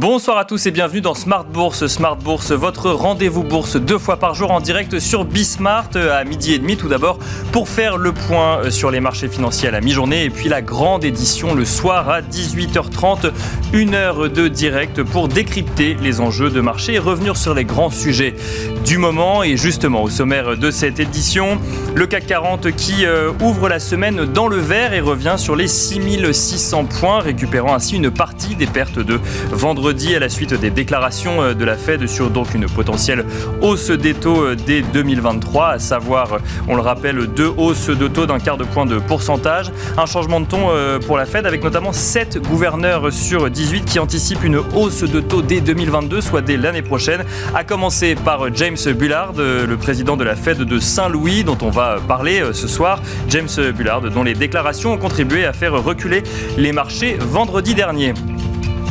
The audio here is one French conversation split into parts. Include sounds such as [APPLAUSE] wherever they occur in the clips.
Bonsoir à tous et bienvenue dans Smart Bourse. Smart Bourse, votre rendez-vous bourse deux fois par jour en direct sur Bismart à midi et demi tout d'abord pour faire le point euh, sur les marchés financiers à la mi-journée et puis la grande édition le soir à 18h30, une heure de direct pour décrypter les enjeux de marché et revenir sur les grands sujets du moment et justement au sommaire de cette édition, le CAC 40 qui euh, ouvre la semaine dans le vert et revient sur les 6600 points récupérant ainsi une partie des pertes de vendredi à la suite des déclarations euh, de la Fed sur donc une potentielle hausse des taux euh, dès 2023, à savoir, on le rappelle, deux hausses de taux d'un quart de point de pourcentage. Un changement de ton pour la Fed avec notamment 7 gouverneurs sur 18 qui anticipent une hausse de taux dès 2022, soit dès l'année prochaine, à commencer par James Bullard, le président de la Fed de Saint-Louis, dont on va parler ce soir. James Bullard, dont les déclarations ont contribué à faire reculer les marchés vendredi dernier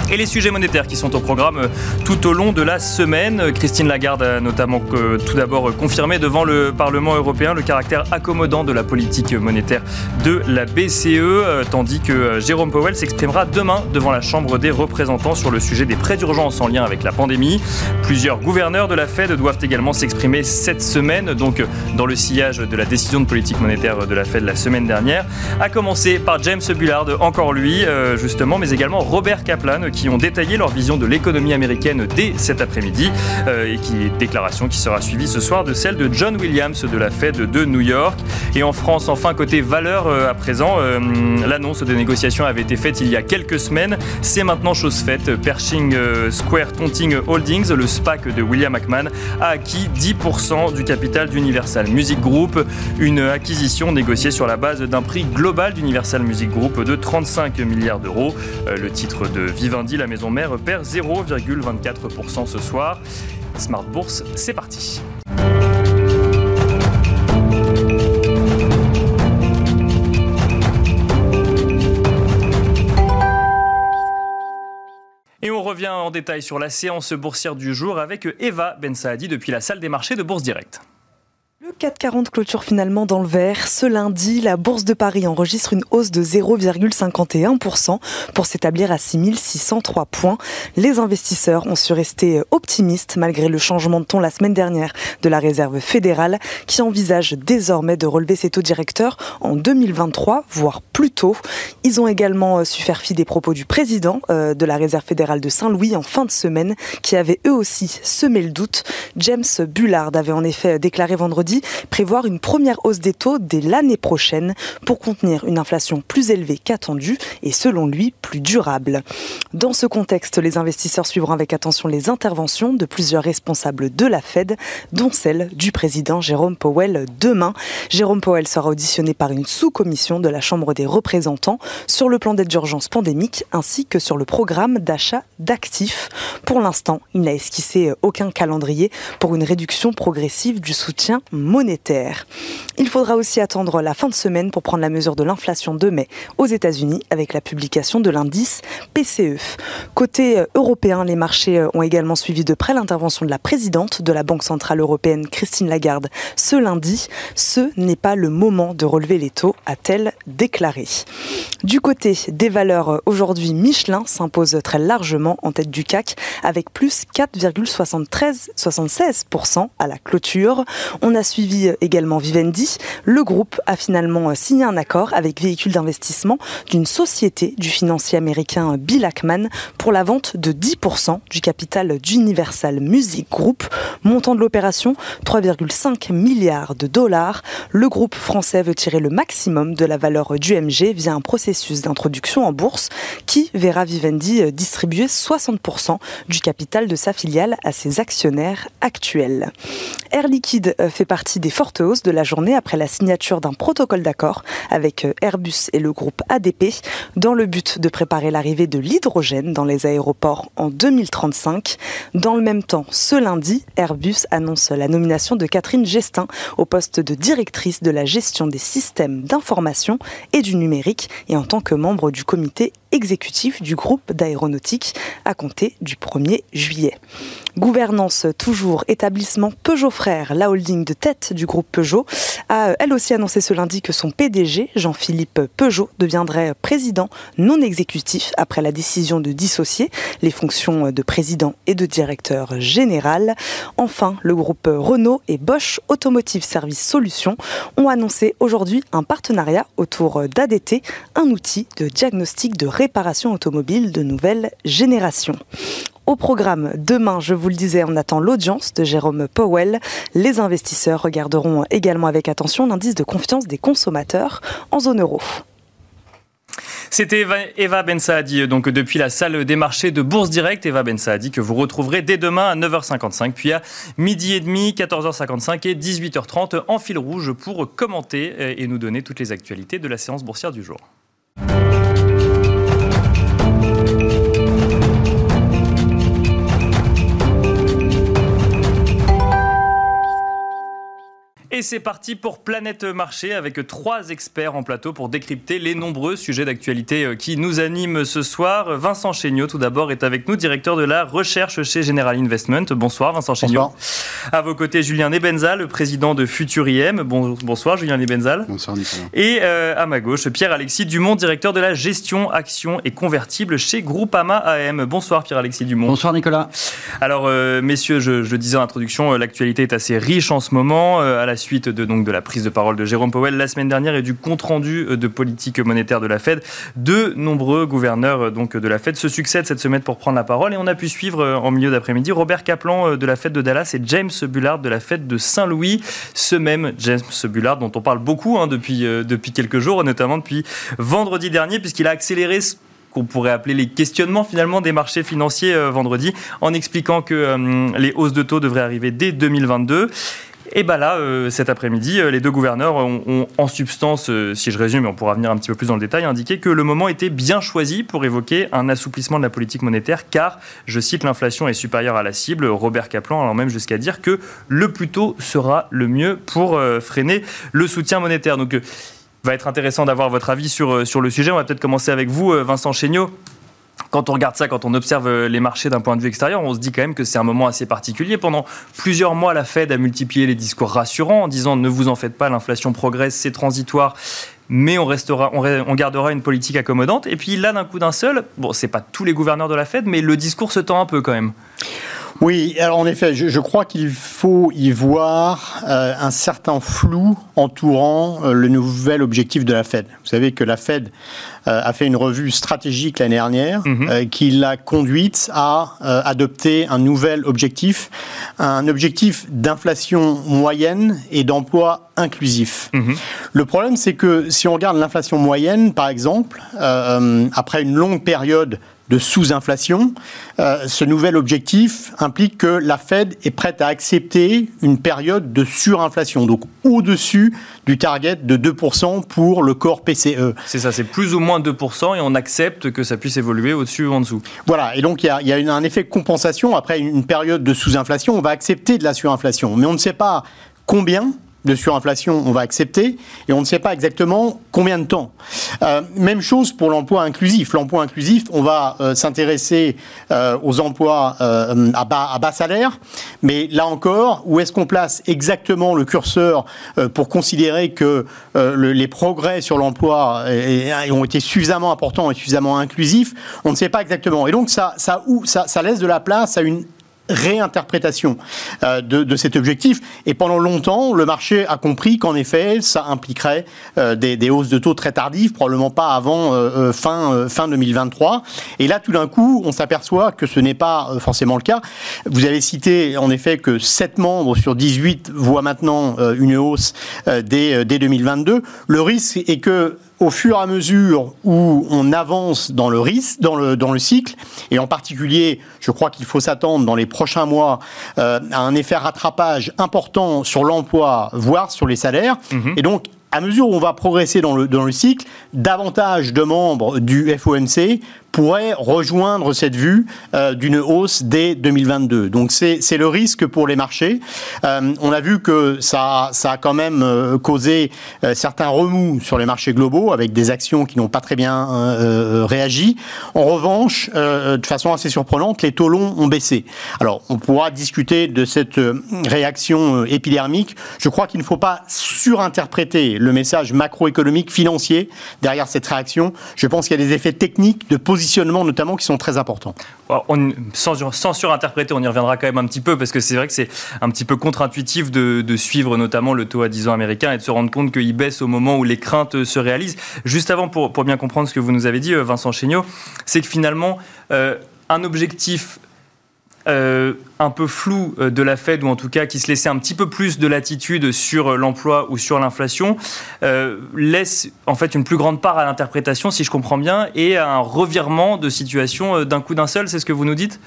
et les sujets monétaires qui sont au programme euh, tout au long de la semaine. Christine Lagarde a notamment euh, tout d'abord confirmé devant le Parlement européen le caractère accommodant de la politique monétaire de la BCE, euh, tandis que Jérôme Powell s'exprimera demain devant la Chambre des représentants sur le sujet des prêts d'urgence en lien avec la pandémie. Plusieurs gouverneurs de la Fed doivent également s'exprimer cette semaine, donc dans le sillage de la décision de politique monétaire de la Fed la semaine dernière, à commencer par James Bullard, encore lui justement, mais également Robert Kaplan qui ont détaillé leur vision de l'économie américaine dès cet après-midi euh, et qui déclaration qui sera suivie ce soir de celle de John Williams de la Fed de New York. Et en France, enfin côté valeur euh, à présent, euh, l'annonce des négociations avait été faite il y a quelques semaines. C'est maintenant chose faite. Pershing Square Tonting Holdings, le SPAC de William McMahon, a acquis 10% du capital d'Universal Music Group. Une acquisition négociée sur la base d'un prix global d'Universal Music Group de 35 milliards d'euros. Le titre de Vivendi la maison mère perd 0,24% ce soir. Smart Bourse, c'est parti. Et on revient en détail sur la séance boursière du jour avec Eva Ben Saadi depuis la salle des marchés de Bourse Direct. Le 440 clôture finalement dans le vert. Ce lundi, la Bourse de Paris enregistre une hausse de 0,51% pour s'établir à 6603 points. Les investisseurs ont su rester optimistes malgré le changement de ton la semaine dernière de la Réserve fédérale qui envisage désormais de relever ses taux directeurs en 2023, voire plus tôt. Ils ont également su faire fi des propos du président euh, de la Réserve fédérale de Saint-Louis en fin de semaine qui avait eux aussi semé le doute. James Bullard avait en effet déclaré vendredi prévoir une première hausse des taux dès l'année prochaine pour contenir une inflation plus élevée qu'attendue et selon lui plus durable. Dans ce contexte, les investisseurs suivront avec attention les interventions de plusieurs responsables de la Fed, dont celle du président Jérôme Powell demain. Jérôme Powell sera auditionné par une sous-commission de la Chambre des représentants sur le plan d'aide d'urgence pandémique ainsi que sur le programme d'achat d'actifs. Pour l'instant, il n'a esquissé aucun calendrier pour une réduction progressive du soutien monétaire. Il faudra aussi attendre la fin de semaine pour prendre la mesure de l'inflation de mai aux États-Unis avec la publication de l'indice PCE. Côté euh, européen, les marchés euh, ont également suivi de près l'intervention de la présidente de la Banque centrale européenne, Christine Lagarde, ce lundi. Ce n'est pas le moment de relever les taux, a-t-elle déclaré. Du côté des valeurs, euh, aujourd'hui, Michelin s'impose très largement en tête du CAC avec plus 4,76% à la clôture. On a suivi également Vivendi. Le groupe a finalement signé un accord avec véhicule d'investissement d'une société du financier américain Bill Ackman pour la vente de 10% du capital d'Universal Music Group. Montant de l'opération 3,5 milliards de dollars. Le groupe français veut tirer le maximum de la valeur du MG via un processus d'introduction en bourse qui verra Vivendi distribuer 60% du capital de sa filiale à ses actionnaires actuels. Air Liquide fait partie des fortes hausses de la journée après la signature d'un protocole d'accord avec euh, Airbus et le groupe ADP dans le but de préparer l'arrivée de l'hydrogène dans les aéroports en 2035. Dans le même temps, ce lundi, Airbus annonce la nomination de Catherine Gestin au poste de directrice de la gestion des systèmes d'information et du numérique et en tant que membre du comité exécutif du groupe d'aéronautique à compter du 1er juillet. Gouvernance toujours, établissement Peugeot Frères, la holding de tête du groupe Peugeot, a elle aussi annoncé ce lundi que son PDG, Jean-Philippe Peugeot, deviendrait président non exécutif après la décision de dissocier les fonctions de président et de directeur général. Enfin, le groupe Renault et Bosch Automotive Service Solutions ont annoncé aujourd'hui un partenariat autour d'ADT, un outil de diagnostic de réparation automobile de nouvelle génération. Au programme, demain, je vous le disais, on attend l'audience de Jérôme Powell. Les investisseurs regarderont également avec attention l'indice de confiance des consommateurs en zone euro. C'était Eva Ben Saadi, donc depuis la salle des marchés de Bourse Direct. Eva Ben Saadi que vous retrouverez dès demain à 9h55, puis à midi et demi, 14h55 et 18h30 en fil rouge pour commenter et nous donner toutes les actualités de la séance boursière du jour. Et c'est parti pour Planète Marché avec trois experts en plateau pour décrypter les nombreux sujets d'actualité euh, qui nous animent ce soir. Vincent Chéniaud, tout d'abord, est avec nous, directeur de la recherche chez General Investment. Bonsoir, Vincent Chéniaud. Bonsoir. À vos côtés, Julien Nebenza, le président de Futuriem. Bon, bonsoir, Julien Nebenza. Bonsoir, Nicolas. Et euh, à ma gauche, Pierre-Alexis Dumont, directeur de la gestion actions et convertibles chez Groupama AM. Bonsoir, Pierre-Alexis Dumont. Bonsoir, Nicolas. Alors, euh, messieurs, je, je, disais en introduction, l'actualité est assez riche en ce moment. à la suite de, donc, de la prise de parole de Jérôme Powell la semaine dernière et du compte-rendu euh, de politique monétaire de la Fed. De nombreux gouverneurs euh, donc, de la Fed se succèdent cette semaine pour prendre la parole et on a pu suivre euh, en milieu d'après-midi Robert Kaplan de la Fed de Dallas et James Bullard de la Fed de Saint-Louis. Ce même James Bullard dont on parle beaucoup hein, depuis, depuis quelques jours, notamment depuis vendredi dernier, puisqu'il a accéléré ce qu'on pourrait appeler les questionnements finalement des marchés financiers vendredi, en expliquant que les hausses de taux devraient arriver dès 2022. Et bien là, euh, cet après-midi, euh, les deux gouverneurs ont, en substance, euh, si je résume, on pourra venir un petit peu plus dans le détail, indiqué que le moment était bien choisi pour évoquer un assouplissement de la politique monétaire, car, je cite, l'inflation est supérieure à la cible. Robert Kaplan allant même jusqu'à dire que le plus tôt sera le mieux pour freiner le soutien monétaire. Donc, va être intéressant d'avoir votre avis sur, sur le sujet. On va peut-être commencer avec vous, Vincent Chéniaud quand on regarde ça, quand on observe euh, les marchés d'un point de vue extérieur, on se dit quand même que c'est un moment assez particulier. Pendant plusieurs mois, la Fed a multiplié les discours rassurants en disant ne vous en faites pas, l'inflation progresse, c'est transitoire mais on, restera, on, gardera une politique accommodante. Et puis là, d'un coup d'un seul, bon, c'est pas tous les gouverneurs de la Fed, mais le discours se tend un peu quand même. Oui, alors en effet, je, crois qu'il faut y voir euh, un certain flou entourant euh, le nouvel objectif de la Fed. Vous savez que la Fed euh, a fait une revue stratégique l'année dernière mhm. qui l'a conduite à adopter un nouvel objectif, un objectif d'inflation moyenne et d'emploi inclusif. Mhm. Le problème, c'est que si on regarde l'inflation moyenne, par exemple, après une longue période de sous-inflation. Euh, ce nouvel objectif implique que la Fed est prête à accepter une période de surinflation, donc au-dessus du target de 2% pour le corps PCE. C'est ça, c'est plus ou moins 2% et on accepte que ça puisse évoluer au-dessus ou en dessous. Voilà, et donc il y a, un effet de compensation. Après une période de sous-inflation, on va accepter de la surinflation, mais on ne sait pas combien de surinflation, on va accepter, et on ne sait pas exactement combien de temps. Euh, même chose pour l'emploi inclusif. L'emploi inclusif, on va euh, s'intéresser euh, aux emplois à, bas, à salaire, mais là encore, où est-ce qu'on place exactement le curseur pour considérer que les progrès sur l'emploi ont été suffisamment importants et suffisamment inclusifs? On ne sait pas exactement. Et donc ça laisse de la place à une réinterprétation euh, de, cet objectif. Et pendant longtemps, le marché a compris qu'en effet, ça impliquerait euh, des, hausses de taux très tardives, probablement pas avant euh, fin, fin 2023. Et là, tout d'un coup, on s'aperçoit que ce n'est pas forcément le cas. Vous avez cité en effet que 7 membres sur 18 voient maintenant une hausse dès, dès 2022. Le risque est que au fur et à mesure où on avance dans le risque, dans le, dans le cycle, et en particulier, je crois qu'il faut s'attendre dans les prochains mois euh, à un effet rattrapage important sur l'emploi, voire sur les salaires. Mhm. Et donc, à mesure où on va progresser dans le, dans le cycle, davantage de membres du FOMC pourrait rejoindre cette vue euh, d'une hausse dès 2022. Donc c'est le risque pour les marchés. Euh, on a vu que ça, ça a quand même euh, causé certains remous sur les marchés globaux avec des actions qui n'ont pas très bien réagi. En revanche, de façon assez surprenante, les taux longs ont baissé. Alors on pourra discuter de cette réaction épidermique. Je crois qu'il ne faut pas surinterpréter le message macroéconomique financier derrière cette réaction. Je pense qu'il y a des effets techniques de position notamment qui sont très importants. Sans, surinterpréter, on y reviendra quand même un petit peu parce que c'est vrai que c'est un petit peu contre-intuitif de, suivre notamment le taux à 10 ans américain et de se rendre compte qu'il baisse au moment où les craintes se réalisent. Juste avant, pour, pour bien comprendre ce que vous nous avez dit, euh, Vincent Chéniaud, c'est que finalement, euh, un objectif euh, un peu flou euh, de la Fed, ou en tout cas qui se laissait un petit peu plus de latitude sur euh, l'emploi ou sur l'inflation, laisse en fait une plus grande part à l'interprétation, si je comprends bien, et à un revirement de situation d'un coup d'un seul, c'est ce que vous nous dites?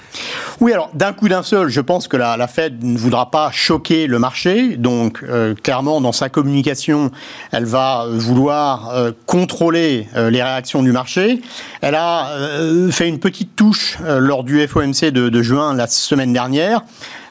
Oui, alors d'un coup d'un seul, je pense que la, la, Fed ne voudra pas choquer le marché, donc clairement dans sa communication, elle va vouloir contrôler les réactions du marché. Elle a fait une petite touche lors du FOMC de juin la semaine dernière.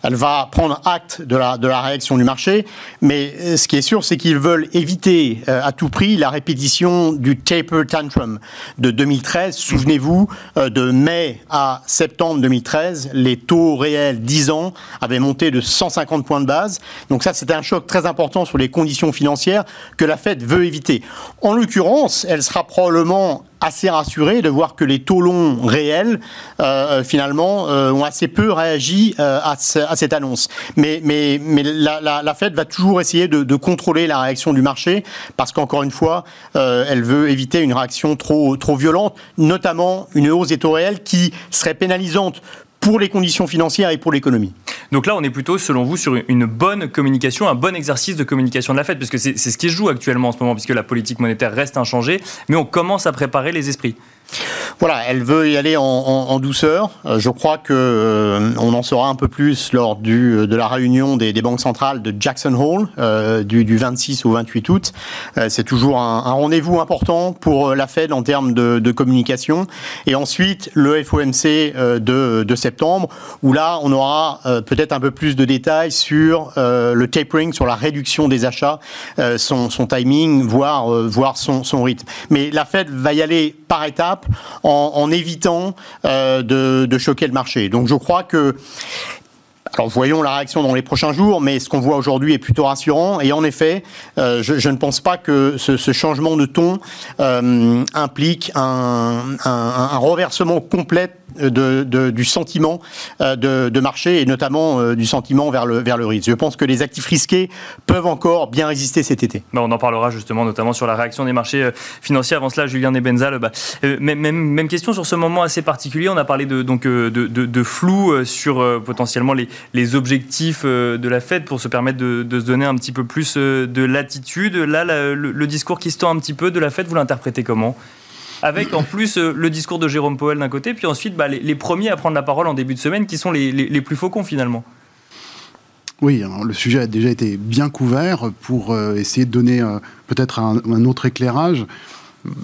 Elle va prendre acte de la, réaction du marché, mais euh, ce qui est sûr, c'est qu'ils veulent éviter euh, à tout prix la répétition du taper tantrum de 2013. Souvenez-vous, euh, de mai à septembre 2013, les taux réels 10 ans avaient monté de 150 points de base. Donc ça, c'était un choc très important sur les conditions financières que la Fed veut éviter. En l'occurrence, elle sera probablement assez rassuré de voir que les taux longs réels, euh, finalement, euh, ont assez peu réagi euh, à, cette annonce. Mais, mais, mais la, Fed va toujours essayer de, de, contrôler la réaction du marché parce qu'encore une fois, elle veut éviter une réaction trop, trop violente, notamment une hausse des taux réels qui serait pénalisante pour les conditions financières et pour l'économie. Donc là, on est plutôt, selon vous, sur une bonne communication, un bon exercice de communication de la Fed, puisque c'est ce qui se joue actuellement en ce moment, puisque la politique monétaire reste inchangée, mais on commence à préparer les esprits. Voilà, elle veut y aller en, douceur. Euh, je crois que euh, on en saura un peu plus lors du, euh, de la réunion des, banques centrales de Jackson Hole du, 26 au 28 août. c'est toujours un, rendez-vous important pour la Fed en termes de, communication. Et ensuite, le FOMC de, septembre, où là, on aura peut-être un peu plus de détails sur le tapering, sur la réduction des achats, son, timing, voire, voire son, son rythme. Mais la Fed va y aller par étapes en, évitant euh, de, choquer le marché. Donc je crois que alors voyons la réaction dans les prochains jours, mais ce qu'on voit aujourd'hui est plutôt rassurant. Et en effet, euh, je, ne pense pas que ce, changement de ton euh, implique un, un, reversement complet de, du sentiment euh, de, marché et notamment euh, du sentiment vers le, vers le risque. Je pense que les actifs risqués peuvent encore bien résister cet été. Bah, on en parlera justement notamment sur la réaction des marchés euh, financiers. Avant cela, Julien Nebenzal, bah, même, même, question sur ce moment assez particulier. On a parlé de, donc, de, flou sur potentiellement les, les objectifs de la Fed pour se permettre de, se donner un petit peu plus de latitude. Là, le, le discours qui se tend un petit peu de la Fed, vous l'interprétez comment? Avec en plus euh, le discours de Jérôme Powell d'un côté, puis ensuite bah, les, premiers à prendre la parole en début de semaine qui sont les, plus faucons finalement. Oui, le sujet a déjà été bien couvert pour euh, essayer de donner euh, peut-être un, autre éclairage.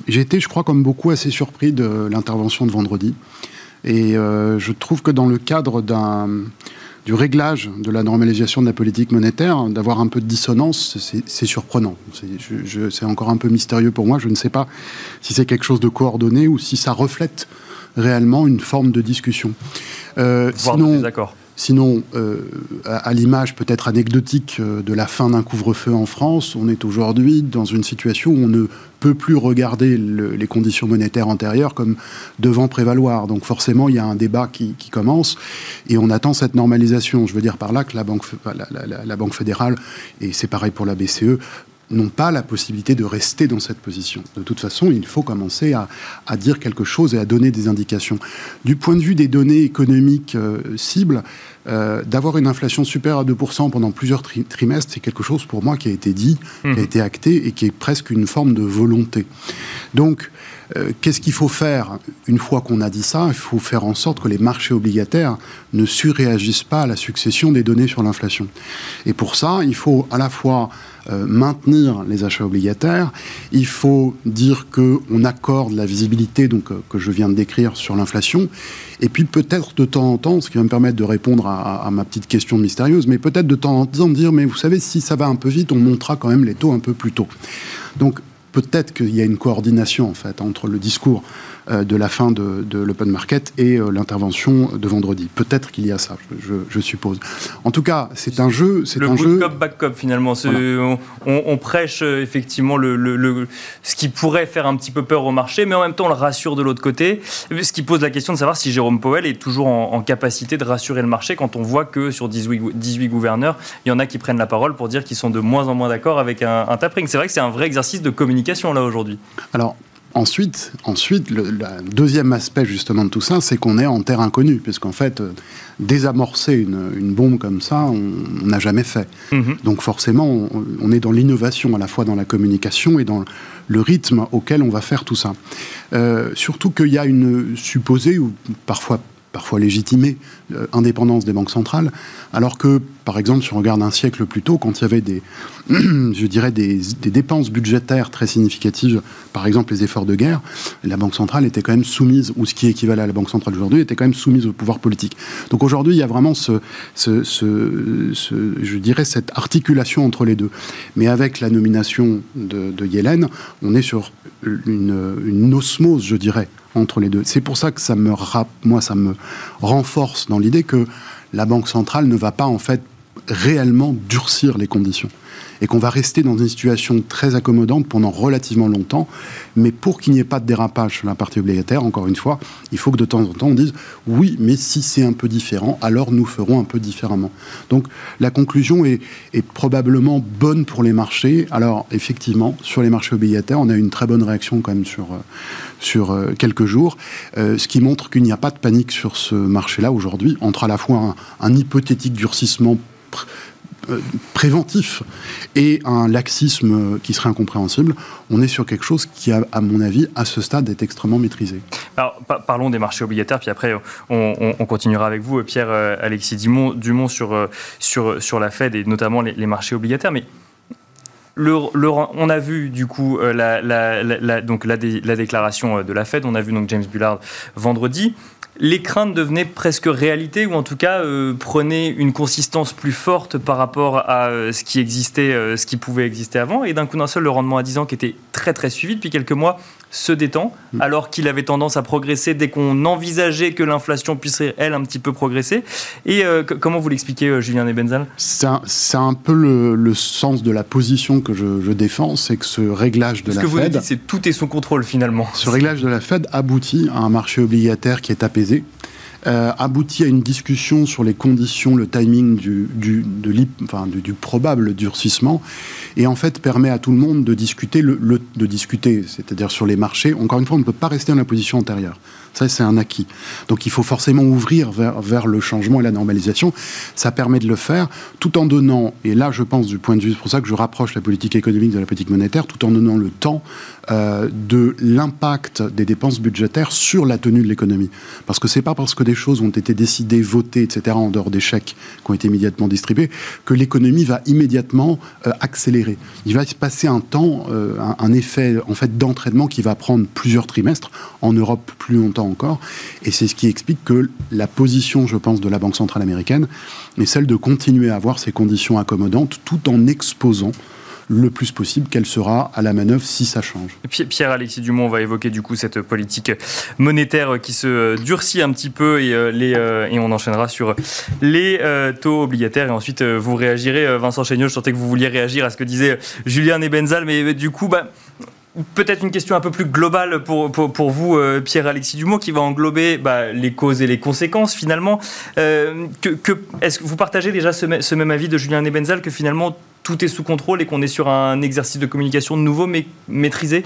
J'ai été, je crois, comme beaucoup, assez surpris de l'intervention de vendredi. Et je trouve que dans le cadre d'un du réglage de la normalisation de la politique monétaire, d'avoir un peu de dissonance, c'est surprenant. C'est encore un peu mystérieux pour moi. Je ne sais pas si c'est quelque chose de coordonné ou si ça reflète réellement une forme de discussion. Euh, sinon. Sinon, euh, à, l'image peut-être anecdotique euh, de la fin d'un couvre-feu en France, on est aujourd'hui dans une situation où on ne peut plus regarder les conditions monétaires antérieures comme devant prévaloir. Donc forcément, il y a un débat qui, commence et on attend cette normalisation. Je veux dire par là que la Banque, la banque fédérale, et c'est pareil pour la BCE, n'ont pas la possibilité de rester dans cette position. De toute façon, il faut commencer à, dire quelque chose et à donner des indications. Du point de vue des données économiques euh, cibles, euh, d'avoir une inflation supérieure à 2% pendant plusieurs trimestres, c'est quelque chose pour moi qui a été dit, qui a mhm. été acté et qui est presque une forme de volonté. Donc, euh, qu'est-ce qu'il faut faire? Une fois qu'on a dit ça Il faut faire en sorte que les marchés obligataires ne surréagissent pas à la succession des données sur l'inflation. Et pour ça, il faut à la fois maintenir les achats obligataires, il faut dire qu'on accorde la visibilité donc, euh, que je viens de décrire sur l'inflation, et puis peut-être de temps en temps, ce qui va me permettre de répondre à, ma petite question mystérieuse, mais peut-être de temps en temps dire, mais vous savez, si ça va un peu vite, on montera quand même les taux un peu plus tôt. Donc peut-être qu'il y a une coordination en fait entre le discours euh, de la fin de, l'open market et euh, l'intervention de vendredi. Peut-être qu'il y a ça, je, suppose. En tout cas, c'est un jeu. C'est un jeu. cop back cop finalement. On, prêche euh, effectivement le, ce qui pourrait faire un petit peu peur au marché, mais en même temps on le rassure de l'autre côté. Ce qui pose la question de savoir si Jérôme Powell est toujours en, capacité de rassurer le marché quand on voit que sur 18, 18, gouverneurs, il y en a qui prennent la parole pour dire qu'ils sont de moins en moins d'accord avec un, un tapering. C'est vrai que c'est un vrai exercice de communication là aujourd'hui. Alors Ensuite, ensuite le, deuxième aspect justement de tout ça, c'est qu'on est en terre inconnue, puisqu'en fait, euh, désamorcer une, bombe comme ça, on n'a jamais fait. Mhm. Donc forcément, on, est dans l'innovation à la fois dans la communication et dans le rythme auquel on va faire tout ça. Euh, surtout qu'il y a une supposée, ou parfois parfois légitimée euh, indépendance des banques centrales, alors que, par exemple, si on regarde un siècle plus tôt, quand il y avait des, [CLEARS THROAT] je dirais, des, dépenses budgétaires très significatives, par exemple les efforts de guerre, la Banque centrale était quand même soumise, ou ce qui équivalait à la Banque centrale aujourd'hui, était quand même soumise au pouvoir politique. Donc aujourd'hui, il y a vraiment ce, je dirais, cette articulation entre les deux. Mais avec la nomination de, Yellen, on est sur une osmose, je dirais, C'est pour ça que ça me, moi, ça me renforce dans l'idée que la Banque centrale ne va pas en fait réellement durcir les conditions et qu'on va rester dans une situation très accommodante pendant relativement longtemps. Mais pour qu'il n'y ait pas de dérapage sur la partie obligataire, encore une fois, il faut que de temps en temps on dise oui, mais si c'est un peu différent, alors nous ferons un peu différemment. Donc la conclusion est, probablement bonne pour les marchés. Alors effectivement, sur les marchés obligataires, on a eu une très bonne réaction quand même sur, euh, sur euh, quelques jours, euh, ce qui montre qu'il n'y a pas de panique sur ce marché-là aujourd'hui, entre à la fois un, hypothétique durcissement préventif et un laxisme qui serait incompréhensible, on est sur quelque chose qui, à mon avis, à ce stade, est extrêmement maîtrisé. Alors, parlons des marchés obligataires, puis après, on, continuera avec vous, Pierre-Alexis euh, Dumont, sur, euh, sur, sur la Fed et notamment les, marchés obligataires. Mais le, on a vu du coup la, donc la, déclaration de la Fed, on a vu donc James Bullard vendredi les craintes devenaient presque réalité, ou en tout cas euh, prenaient une consistance plus forte par rapport à euh, ce qui existait, euh, ce qui pouvait exister avant. Et d'un coup d'un seul, le rendement à 10 ans, qui était très très suivi depuis quelques mois, se détend, mm. alors qu'il avait tendance à progresser dès qu'on envisageait que l'inflation puisse, elle, un petit peu progresser. Et comment vous l'expliquez, Julien Nebenzal? C'est un, peu le, sens de la position que je, défends, c'est que ce réglage de la Fed... Ce que vous dites, c'est tout est sous contrôle, finalement. Ce réglage de la Fed aboutit à un marché obligataire qui est apaisé euh, aboutit à une discussion sur les conditions, le timing du, probable durcissement, et en fait permet à tout le monde de discuter, c'est-à-dire sur les marchés. Encore une fois, on ne peut pas rester dans la position antérieure. Ça, c'est un acquis. Donc il faut forcément ouvrir vers, le changement et la normalisation. Ça permet de le faire tout en donnant, et là je pense du point de vue, c'est pour ça que je rapproche la politique économique de la politique monétaire, tout en donnant le temps euh, de l'impact des dépenses budgétaires sur la tenue de l'économie. Parce que c'est pas parce que des choses ont été décidées, votées, etc., en dehors des chèques qui ont été immédiatement distribués, que l'économie va immédiatement euh, accélérer. Il va se passer un temps, euh, un, un, effet en fait d'entraînement qui va prendre plusieurs trimestres, en Europe plus longtemps encore. Et c'est ce qui explique que la position, je pense, de la Banque centrale américaine est celle de continuer à avoir ces conditions accommodantes tout en exposant le plus possible qu'elle sera à la manœuvre si ça change. Pierre-Alexis Dumont va évoquer du coup cette politique monétaire qui se durcit un petit peu et, euh, euh, on enchaînera sur les euh, taux obligataires et ensuite vous réagirez. Vincent Chéniaud, je sentais que vous vouliez réagir à ce que disait Julien Nebenzal, mais du coup, bah, Peut-être une question un peu plus globale pour, pour, vous, euh, Pierre-Alexis Dumont, qui va englober bah, les causes et les conséquences finalement. Euh, Est-ce que vous partagez déjà ce, même avis de Julien Nebenzal que finalement tout est sous contrôle et qu'on est sur un exercice de communication nouveau mais maîtrisé?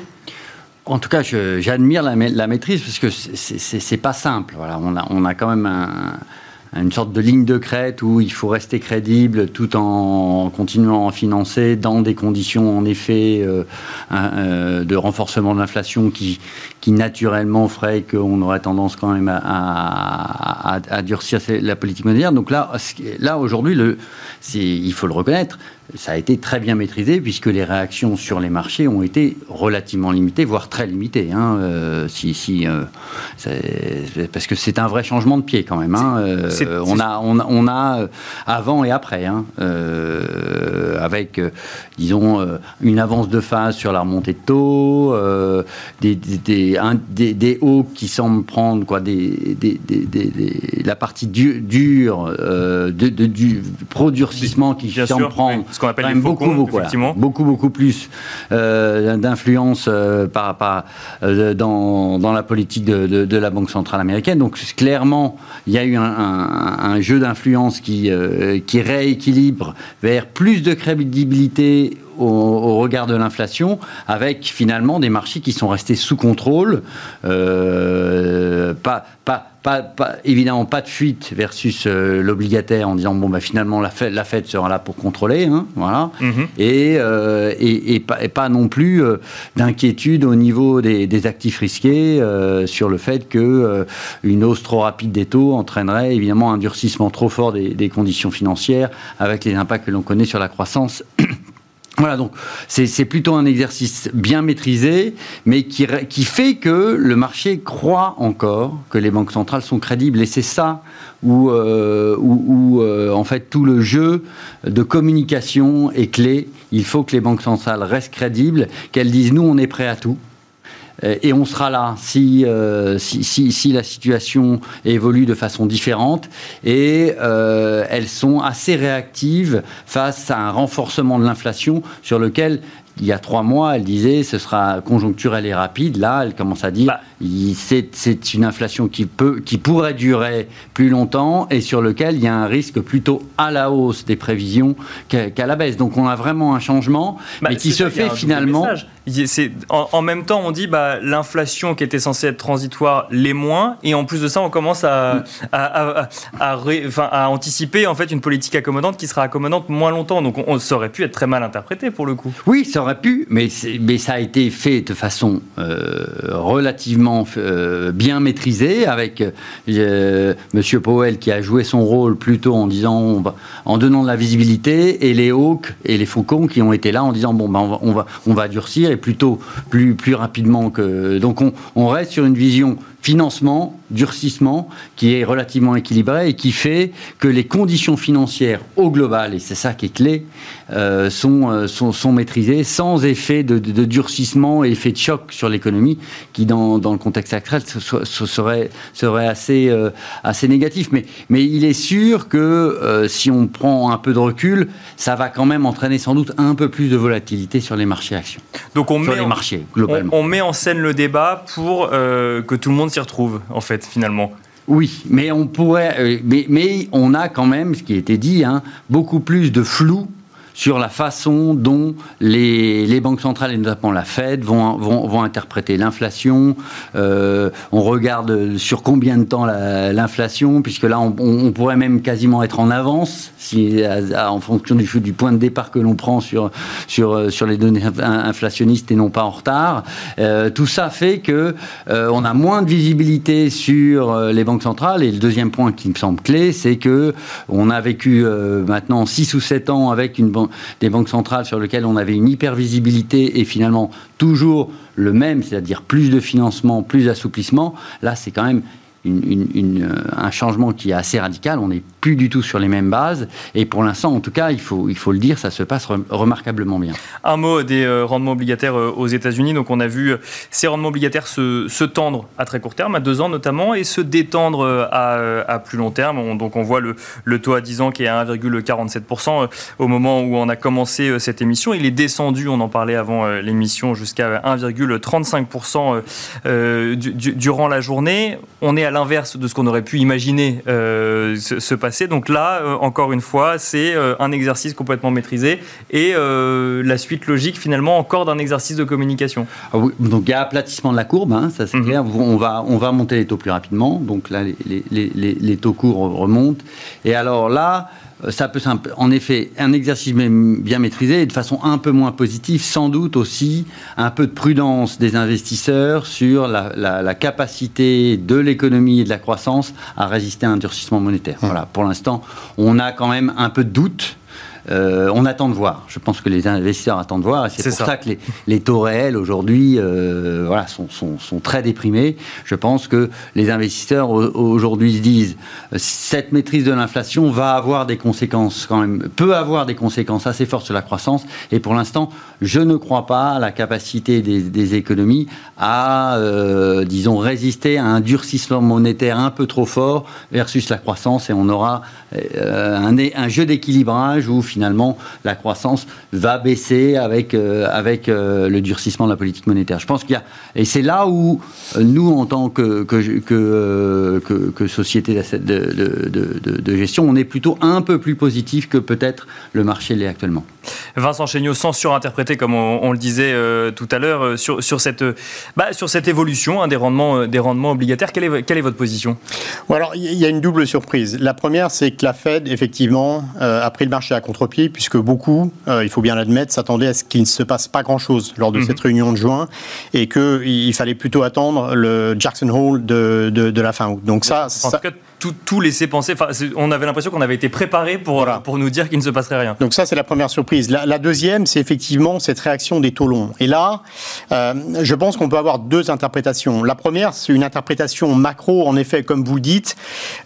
En tout cas, j'admire la, la, maîtrise parce que c'est pas simple. Voilà, on a, on a quand même un, une sorte de ligne de crête où il faut rester crédible tout en continuant à financer dans des conditions en effet euh, euh, de renforcement de l'inflation qui, qui naturellement ferait qu'on aurait tendance quand même à, à, durcir la politique monétaire. Donc là, là aujourd'hui, il faut le reconnaître, ça a été très bien maîtrisé puisque les réactions sur les marchés ont été relativement limitées, voire très limitées. Hein, euh, si, si, euh, parce que c'est un vrai changement de pied quand même. Hein, euh, on, a, on, a avant et après, hein, avec, disons, une avance de phase sur la remontée de taux, des, des, des, des, hauts qui semblent prendre quoi, des, la partie dure, de, du pro-durcissement qui semble prendre qu'on appelle les beaucoup, beaucoup, effectivement. beaucoup, beaucoup plus euh, d'influence euh, par, par euh, dans, dans, la politique de, de, la Banque centrale américaine. Donc clairement, il y a eu un, un, jeu d'influence qui, qui rééquilibre vers plus de crédibilité au, regard de l'inflation, avec finalement des marchés qui sont restés sous contrôle, euh, pas, pas, pas, évidemment pas de fuite versus euh, l'obligataire en disant bon bah finalement la Fed, la Fed sera là pour contrôler, hein, voilà, mhm. et, euh, et, et, pas, et, pas, non plus d'inquiétude au niveau des, des actifs risqués sur le fait que une hausse trop rapide des taux entraînerait évidemment un durcissement trop fort des, des conditions financières avec les impacts que l'on connaît sur la croissance [CLEARS THROAT] voilà, donc c'est plutôt un exercice bien maîtrisé, mais qui, qui, fait que le marché croit encore que les banques centrales sont crédibles. Et c'est ça où, euh, euh, en fait, tout le jeu de communication est clé. Il faut que les banques centrales restent crédibles, qu'elles disent nous, on est prêt à tout. Euh, et on sera là euh, si, si, si, la situation évolue de façon différente. Et euh, elles sont assez réactives face à un renforcement de l'inflation sur lequel il y a trois mois, elle disait ce sera conjoncturel et rapide. Là, elle commence à dire bah. C'est une inflation qui, peut, qui pourrait durer plus longtemps et sur lequel il y a un risque plutôt à la hausse des prévisions qu'à la baisse. Donc on a vraiment un changement, bah, mais qui se fait finalement. En, en, même temps, on dit bah, l'inflation qui était censée être transitoire l'est moins, et en plus de ça, on commence à, à, à, anticiper en fait une politique accommodante qui sera accommodante moins longtemps. Donc on, ça aurait pu être très mal interprété pour le coup. Oui, ça aurait pu, mais, mais ça a été fait de façon euh, relativement euh, bien maîtrisée, avec euh, M. Powell qui a joué son rôle plutôt en disant, en donnant de la visibilité, et les Hawks et les Faucons qui ont été là en disant bon ben on va, on va, on va durcir et plutôt plus plus rapidement que donc on, on reste sur une vision financement, durcissement, qui est relativement équilibré et qui fait que les conditions financières au global, et c'est ça qui est clé, euh, sont, euh, sont, sont, maîtrisées sans effet de, de, durcissement et effet de choc sur l'économie, qui dans, dans, le contexte actuel serait, serait assez, euh, assez négatif. Mais, mais il est sûr que si on prend un peu de recul, ça va quand même entraîner sans doute un peu plus de volatilité sur les marchés actions. Donc on sur met les marchés, globalement. On, on, met en scène le débat pour que tout le monde s'y retrouve, en fait, finalement. Oui, mais on pourrait, mais, mais, on a quand même, ce qui a été dit, hein, beaucoup plus de flou sur la façon dont les, banques centrales, et notamment la Fed, vont, interpréter l'inflation. Euh, on regarde sur combien de temps l'inflation, puisque là, on, pourrait même quasiment être en avance, en fonction du, point de départ que l'on prend sur, sur les données inflationnistes et non pas en retard. Euh, tout ça fait que euh, on a moins de visibilité sur euh, les banques centrales. Et le deuxième point qui me semble clé, c'est que on a vécu euh, maintenant 6 ou 7 ans avec une banque des banques centrales sur lesquelles on avait une hypervisibilité et finalement toujours le même, c'est-à-dire plus de financement, plus d'assouplissement, là c'est quand même euh, un changement qui est assez radical. On n'est plus du tout sur les mêmes bases. Et pour l'instant, en tout cas, il faut, il faut le dire, ça se passe remarquablement bien. Un mot des euh, rendements obligataires euh, aux États-Unis. Donc, on a vu ces rendements obligataires se, tendre à très court terme, à deux ans notamment, et se détendre à, à plus long terme. donc, on voit le, le, taux à 10 ans qui est à 1,47% au moment où on a commencé cette émission. Il est descendu, on en parlait avant l'émission, jusqu'à 1,35% durant la journée. On est à à l'inverse de ce qu'on aurait pu imaginer se, passer. Donc là, encore une fois, c'est un exercice complètement maîtrisé et la suite logique finalement encore d'un exercice de communication. Ah donc il y a aplatissement de la courbe, hein, ça c'est mhm. clair. On va, on va monter les taux plus rapidement. Donc là, les, les, les taux courts remontent. Et alors là, euh, ça peut en effet un exercice bien maîtrisé et de façon un peu moins positive, sans doute aussi un peu de prudence des investisseurs sur la, capacité de l'économie et de la croissance à résister à un durcissement monétaire. Mmh. Voilà, pour l'instant, on a quand même un peu de doute euh, on attend de voir. Je pense que les investisseurs attendent de voir. Et c'est pour ça. que les, taux réels aujourd'hui euh, voilà, sont, très déprimés. Je pense que les investisseurs aujourd'hui se disent cette maîtrise de l'inflation va avoir des conséquences quand même, peut avoir des conséquences assez fortes sur la croissance. Et pour l'instant, je ne crois pas à la capacité des, économies à, euh, disons, résister à un durcissement monétaire un peu trop fort versus la croissance. Et on aura un, un jeu d'équilibrage où finalement la croissance va baisser avec, euh, avec euh, le durcissement de la politique monétaire. Je pense qu'il y a. Et c'est là où euh, nous, en tant que, que, que, que, société de, de, de, de, gestion, on est plutôt un peu plus positif que peut-être le marché l'est actuellement. Vincent Chéniaud, sans surinterpréter, comme on, le disait tout à l'heure, sur, sur, cette, bah, sur cette évolution hein, des, rendements, des rendements obligataires, quelle est, quelle est votre position? Alors, il y a une double surprise. La première, c'est que la Fed, effectivement, a pris le marché à contre pied puisque beaucoup, euh, il faut bien l'admettre, s'attendaient à ce qu'il ne se passe pas grand-chose lors de mhm. cette réunion de juin et qu'il fallait plutôt attendre le Jackson Hole de, de, la fin août. Donc ça, ça tout, tout laissait penser. on avait l'impression qu'on avait été préparé pour, pour nous dire qu'il ne se passerait rien. Donc ça, c'est la première surprise. La, deuxième, c'est effectivement cette réaction des taux longs. Et là, euh, je pense qu'on peut avoir deux interprétations. La première, c'est une interprétation macro. En effet, comme vous le dites,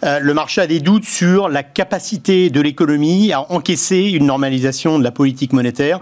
euh, le marché a des doutes sur la capacité de l'économie à encaisser une normalisation de la politique monétaire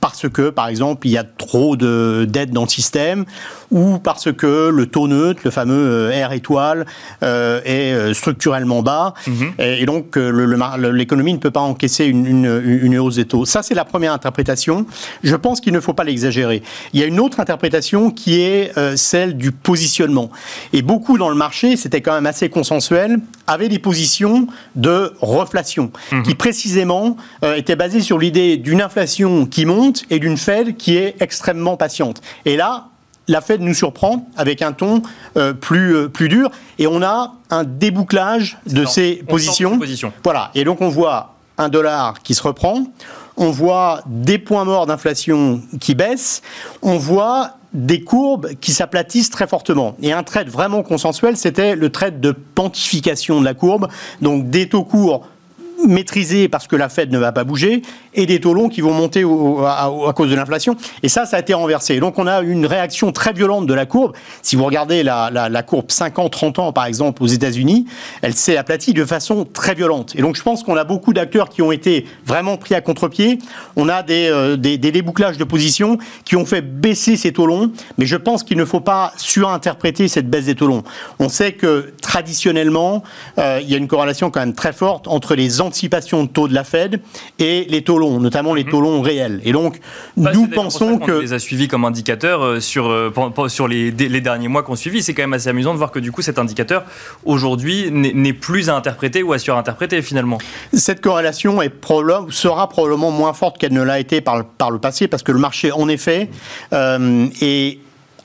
parce que, par exemple, il y a trop de dettes dans le système, ou parce que le taux neutre, le fameux euh, R étoile, euh, est euh, structurellement bas, mhm. et, donc l'économie ne peut pas encaisser une, une, hausse des taux. Ça, c'est la première interprétation. Je pense qu'il ne faut pas l'exagérer. Il y a une autre interprétation qui est celle du positionnement. Et beaucoup dans le marché, c'était quand même assez consensuel, avaient des positions de reflation, mhm. qui précisément étaient basées sur l'idée d'une inflation qui monte, et d'une Fed qui est extrêmement patiente. Et là, la Fed nous surprend avec un ton euh, plus, euh, plus dur et on a un débouclage de ces positions. Voilà. Et donc on voit un dollar qui se reprend, on voit des points morts d'inflation qui baissent, on voit des courbes qui s'aplatissent très fortement. Et un trait vraiment consensuel, c'était le trait de pontification de la courbe, donc des taux courts maîtrisés parce que la Fed ne va pas bouger et des taux longs qui vont monter à, cause de l'inflation. Et ça, ça a été renversé. Donc on a une réaction très violente de la courbe. Si vous regardez la, la, courbe 50-30 ans, par exemple, aux États-Unis, elle s'est aplatie de façon très violente. Et donc je pense qu'on a beaucoup d'acteurs qui ont été vraiment pris à contre-pied. On a des, euh, des, débouclages de position qui ont fait baisser ces taux longs. Mais je pense qu'il ne faut pas surinterpréter cette baisse des taux longs. On sait que traditionnellement, euh, il y a une corrélation quand même très forte entre les de taux de la Fed et les taux longs, notamment les mhm. taux longs réels. Et donc, bah, nous pensons que... On les a suivis comme indicateurs euh, sur, euh, sur les, les derniers mois qu'on suivi. C'est quand même assez amusant de voir que du coup, cet indicateur, aujourd'hui, n'est plus à interpréter ou à surinterpréter finalement. Cette corrélation est sera probablement moins forte qu'elle ne l'a été par, par le passé, parce que le marché, en effet, euh, est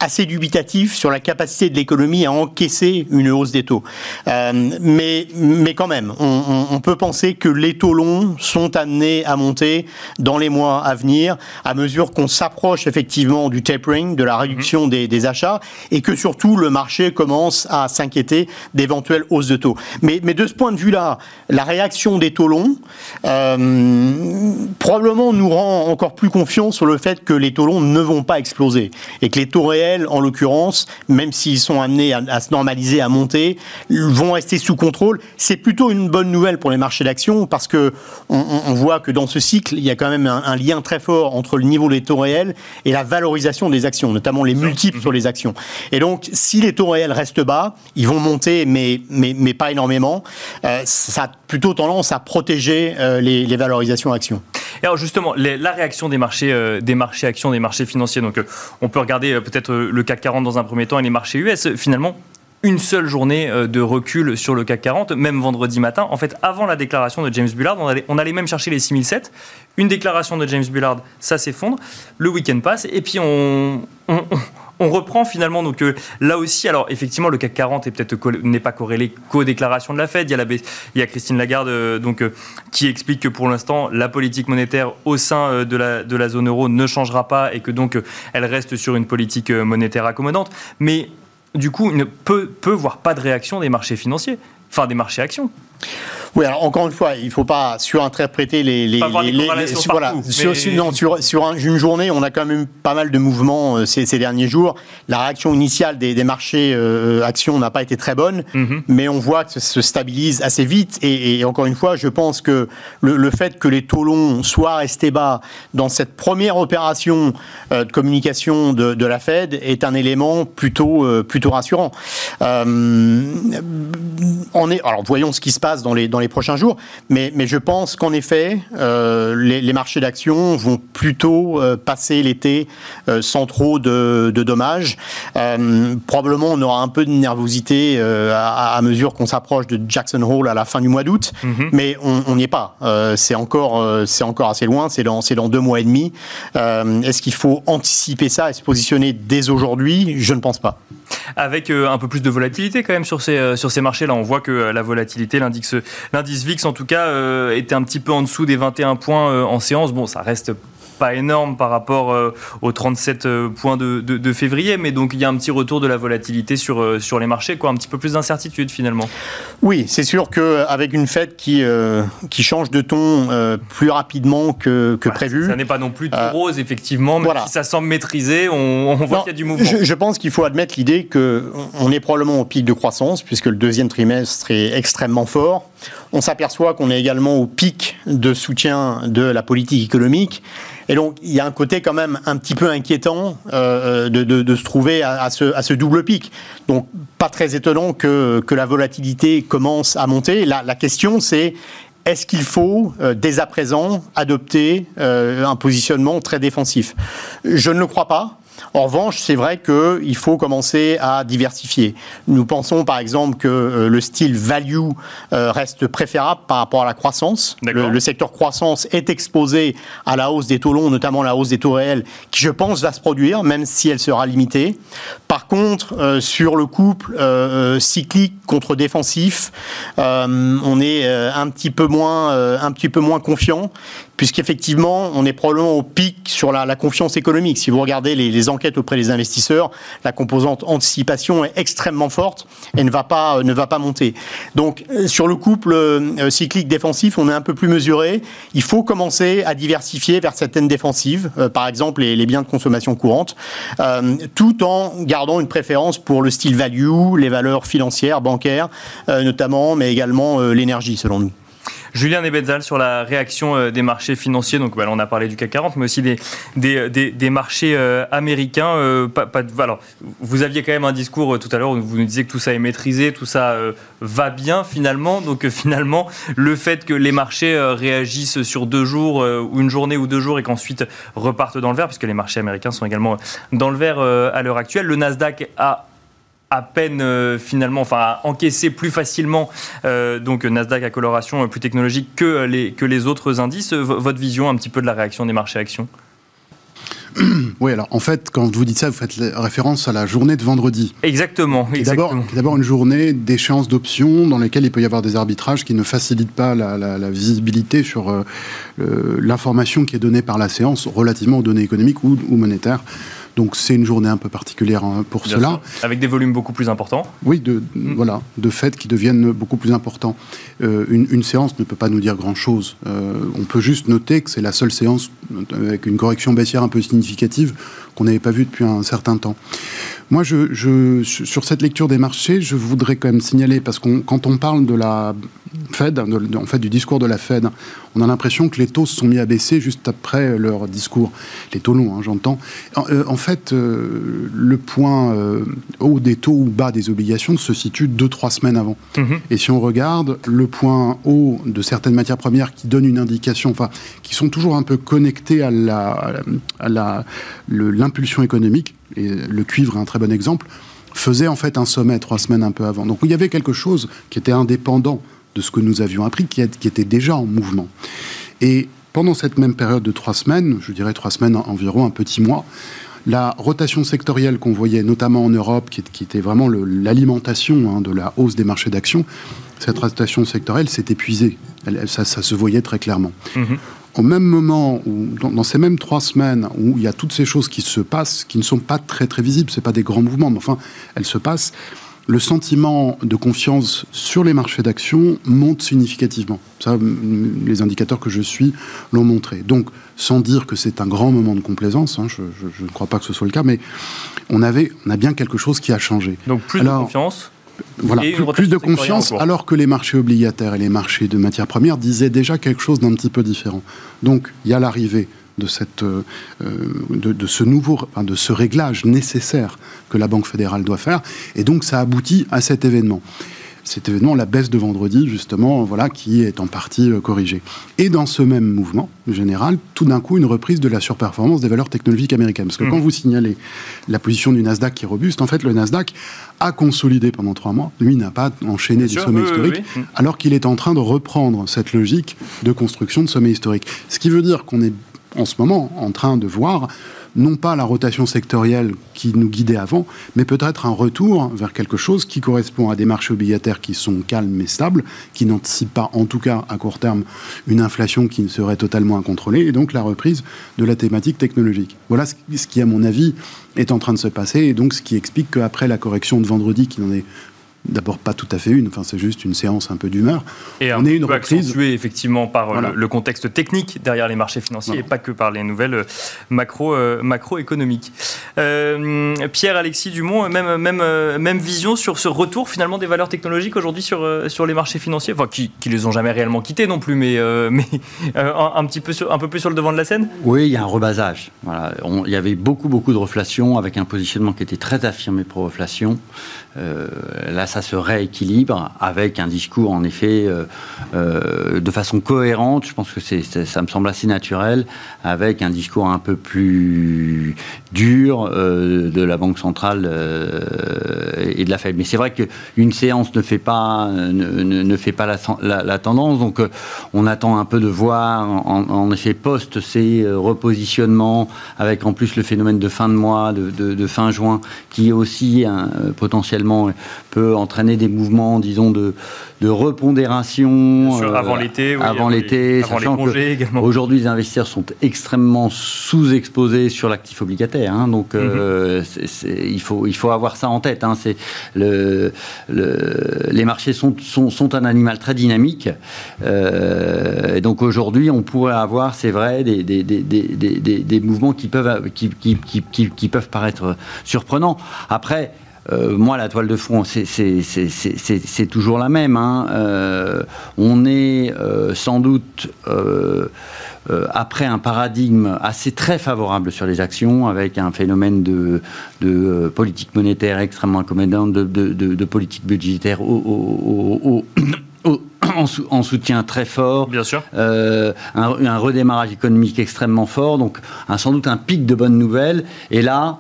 assez dubitatif sur la capacité de l'économie à encaisser une hausse des taux. Euh, mais, mais quand même, on, peut penser que les taux longs sont amenés à monter dans les mois à venir, à mesure qu'on s'approche effectivement du tapering, de la réduction mhm. des, achats, et que surtout le marché commence à s'inquiéter d'éventuelles hausses de taux. Mais, mais de ce point de vue-là, la réaction des taux longs euh, probablement nous rend encore plus confiants sur le fait que les taux longs ne vont pas exploser et que les taux réels en l'occurrence, même s'ils sont amenés à, se normaliser, à monter, vont rester sous contrôle. C'est plutôt une bonne nouvelle pour les marchés d'actions parce que on, voit que dans ce cycle, il y a quand même un, lien très fort entre le niveau des taux réels et la valorisation des actions, notamment les multiples sur les actions. Et donc, si les taux réels restent bas, ils vont monter, mais, mais, mais pas énormément. Euh, ça a plutôt tendance à protéger euh, les, valorisations actions. alors justement, la réaction des marchés, euh, des marchés actions, des marchés financiers. Donc, on peut regarder peut-être le CAC 40 dans un premier temps et les marchés US, finalement, une seule journée euh, de recul sur le CAC 40, même vendredi matin. En fait, avant la déclaration de James Bullard, on allait, même chercher les 6007. Une déclaration de James Bullard, ça s'effondre. Le week-end passe et puis on, reprend finalement. Donc euh, là aussi, alors effectivement, le CAC 40 est peut-être n'est pas corrélé qu'aux déclarations de la Fed. Il y a, Christine Lagarde euh, donc, qui explique que pour l'instant, la politique monétaire au sein de la, de la zone euro ne changera pas et que donc elle reste sur une politique monétaire accommodante. Mais du coup, ne peut, peut voire pas de réaction des marchés financiers, enfin des marchés actions. Oui, alors encore une fois, il ne faut pas surinterpréter les. les, les, les voilà, sur, sur, sur, une journée, on a quand même pas mal de mouvements euh, ces, ces, derniers jours. La réaction initiale des, des marchés euh, actions n'a pas été très bonne, mhm. mais on voit que ça se stabilise assez vite. Et, et encore une fois, je pense que le, le, fait que les taux longs soient restés bas dans cette première opération euh, de communication de, de, la Fed est un élément plutôt, plutôt rassurant. On est, alors voyons ce qui se passe dans les, dans les prochains jours. Mais, mais je pense qu'en effet, euh, les, les, marchés d'actions vont plutôt euh, passer l'été euh, sans trop de, de dommages. Probablement, on aura un peu de nervosité à, à, mesure qu'on s'approche de Jackson Hole à la fin du mois d'août, mm -hmm. mais on n'y est pas. C'est encore, c'est encore assez loin. C'est dans, dans deux mois et demi. Est-ce qu'il faut anticiper ça et se positionner dès aujourd'hui? Je ne pense pas. Avec un peu plus de volatilité quand même sur ces, sur ces marchés-là, on voit que la volatilité, l'indice L'indice VIX, en tout cas, euh, était un petit peu en dessous des 21 points euh, en séance. Bon, ça reste pas énorme par rapport euh, aux 37 euh, points de, de, de, février, mais donc il y a un petit retour de la volatilité sur, euh, sur les marchés, quoi, un petit peu plus d'incertitude finalement. Oui, c'est sûr qu'avec une fête qui, euh, qui change de ton euh, plus rapidement que, que prévu. Ça n'est pas non plus tout rose, effectivement, mais voilà. si ça semble maîtrisé, on, on voit qu'il y a du mouvement. Je, je pense qu'il faut admettre l'idée qu'on est probablement au pic de croissance, puisque le deuxième trimestre est extrêmement fort. On s'aperçoit qu'on est également au pic de soutien de la politique économique. Et donc, il y a un côté quand même un petit peu inquiétant euh, de, de, se trouver à, ce, double pic. Donc, pas très étonnant que, la volatilité commence à monter. La, question, c'est est-ce qu'il faut, euh, dès à présent, adopter euh, un positionnement très défensif? Je ne le crois pas. En revanche, c'est vrai qu'il faut commencer à diversifier. Nous pensons par exemple que euh, le style value euh, reste préférable par rapport à la croissance. Le, le, secteur croissance est exposé à la hausse des taux longs, notamment la hausse des taux réels, qui je pense va se produire, même si elle sera limitée. Par contre, euh, sur le couple euh, cyclique contre défensif, euh, on est un petit peu moins, un petit peu moins confiant puisqu'effectivement, on est probablement au pic sur la, la, confiance économique. Si vous regardez les, les, enquêtes auprès des investisseurs, la composante anticipation est extrêmement forte et ne va pas, ne va pas monter. Donc, sur le couple euh, cyclique défensif, on est un peu plus mesuré. Il faut commencer à diversifier vers certaines défensives, euh, par exemple les, biens de consommation courante, euh, tout en gardant une préférence pour le style value, les valeurs financières, bancaires, notamment, mais également l'énergie, selon nous. Julien Nebenzal sur la réaction euh, des marchés financiers. Donc, bah, on a parlé du CAC 40, mais aussi des, des, des, des marchés euh, américains. Euh, pas, alors, vous aviez quand même un discours tout à l'heure où vous nous disiez que tout ça est maîtrisé, tout ça va bien finalement. Donc, finalement, le fait que les marchés réagissent sur deux jours, ou une journée ou deux jours, et qu'ensuite repartent dans le vert, puisque les marchés américains sont également dans le vert à l'heure actuelle, le Nasdaq a à peine euh, finalement, enfin à encaisser plus facilement euh, donc Nasdaq à coloration plus technologique que les, que les autres indices. votre vision un petit peu de la réaction des marchés actions? [CLEARS THROAT] Oui, alors en fait, quand vous dites ça, vous faites référence à la journée de vendredi. Exactement. D'abord, une journée d'échéance d'options dans lesquelles il peut y avoir des arbitrages qui ne facilitent pas la, la, la visibilité sur euh, l'information qui est donnée par la séance relativement aux données économiques ou, ou monétaires. Donc c'est une journée un peu particulière hein, pour Bien cela. Sûr. Avec des volumes beaucoup plus importants. Oui, de, mmh. voilà, de fait qui deviennent beaucoup plus importants. Euh, une, une, séance ne peut pas nous dire grand-chose. Euh, on peut juste noter que c'est la seule séance avec une correction baissière un peu significative qu'on n'avait pas vue depuis un certain temps. Moi, je, je, sur cette lecture des marchés, je voudrais quand même signaler, parce qu'on quand on parle de la Fed, de, de, en fait du discours de la Fed, on a l'impression que les taux se sont mis à baisser juste après leur discours. Les taux longs, hein, j'entends. En, euh, en, fait, euh, le point euh, haut des taux ou bas des obligations se situe deux, trois semaines avant. Mm -hmm. Et si on regarde le point haut de certaines matières premières qui donnent une indication, enfin, qui sont toujours un peu connectés à la, à la, l'impulsion économique, et le cuivre est un très bon exemple, faisait en fait un sommet trois semaines un peu avant. Donc il y avait quelque chose qui était indépendant de ce que nous avions appris, qui, était déjà en mouvement. Et pendant cette même période de trois semaines, je dirais trois semaines environ, un petit mois, la rotation sectorielle qu'on voyait notamment en Europe, qui, était vraiment l'alimentation hein, de la hausse des marchés d'actions, cette rotation sectorielle s'est épuisée. ça, se voyait très clairement. Mm-hmm au même moment, où, dans, ces mêmes trois semaines, où il y a toutes ces choses qui se passent, qui ne sont pas très très visibles, ce pas des grands mouvements, mais enfin, elles se passent, le sentiment de confiance sur les marchés d'actions monte significativement. Ça, les indicateurs que je suis l'ont montré. Donc, sans dire que c'est un grand moment de complaisance, hein, je, ne crois pas que ce soit le cas, mais on, avait, on a bien quelque chose qui a changé. Donc, plus de confiance voilà, plus, de confiance, alors que les marchés obligataires et les marchés de matières premières disaient déjà quelque chose d'un petit peu différent. Donc, il y a l'arrivée de, cette, euh, de, ce nouveau, de ce réglage nécessaire que la Banque fédérale doit faire, et donc ça aboutit à cet événement cet événement, la baisse de vendredi, justement, voilà, qui est en partie euh, corrigée. Et dans ce même mouvement général, tout d'un coup, une reprise de la surperformance des valeurs technologiques américaines. Parce que quand mmh. vous signalez la position du Nasdaq qui est robuste, en fait, le Nasdaq a consolidé pendant trois mois. Lui n'a pas enchaîné des sommets historiques, mmh. alors qu'il est en train de reprendre cette logique de construction de sommets historiques. Ce qui veut dire qu'on est en ce moment en train de voir non pas la rotation sectorielle qui nous guidait avant, mais peut-être un retour vers quelque chose qui correspond à des marchés obligataires qui sont calmes et stables, qui n'anticipent pas, en tout cas à court terme, une inflation qui serait totalement incontrôlée, et donc la reprise de la thématique technologique. Voilà ce qui, à mon avis, est en train de se passer, et donc ce qui explique qu'après la correction de vendredi, qui n'en est d'abord pas tout à fait une, enfin c'est juste une séance un peu d'humeur. Et on est une reprise effectivement par euh, le, contexte technique derrière les marchés financiers et pas que par les nouvelles euh, macro euh, macroéconomiques. Pierre Alexis Dumont, même même même vision sur ce retour finalement des valeurs technologiques aujourd'hui sur sur les marchés financiers, enfin qui, qui les ont jamais réellement quittés non plus, mais [LAUGHS] mais un, petit peu sur, un peu plus sur le devant de la scène? Oui, il y a un rebasage. Voilà, il y avait beaucoup beaucoup de reflation avec un positionnement qui était très affirmé pro reflation. là ça se rééquilibre avec un discours en effet euh, euh, de façon cohérente. Je pense que c'est, ça me semble assez naturel avec un discours un peu plus dur euh, de la Banque centrale et de la Fed. Mais c'est vrai qu'une séance ne fait pas, ne, fait pas la, tendance. Donc on attend un peu de voir en, effet post ces repositionnements avec en plus le phénomène de fin de mois, de, fin juin, qui aussi hein, potentiellement peut entraîner des mouvements, disons, de, de repondération euh, avant l'été, avant l'été, sachant Aujourd'hui, les investisseurs sont extrêmement sous-exposés sur l'actif obligataire, hein, donc euh, mhm. il faut il faut avoir ça en tête. Hein, c'est le, les marchés sont, sont, sont un animal très dynamique, euh, et donc aujourd'hui, on pourrait avoir, c'est vrai, des, des, des, des, mouvements qui peuvent qui, qui, qui, qui peuvent paraître surprenants. Après euh, moi, la toile de fond, c'est toujours la même. Hein. Euh, on est euh, sans doute après un paradigme assez très favorable sur les actions, avec un phénomène de, politique monétaire extrêmement accommodante, de, politique budgétaire [COUGHS] [COUGHS] en, soutien très fort. Bien sûr. un, un, redémarrage économique extrêmement fort, donc un, sans doute un pic de bonnes nouvelles. Et là,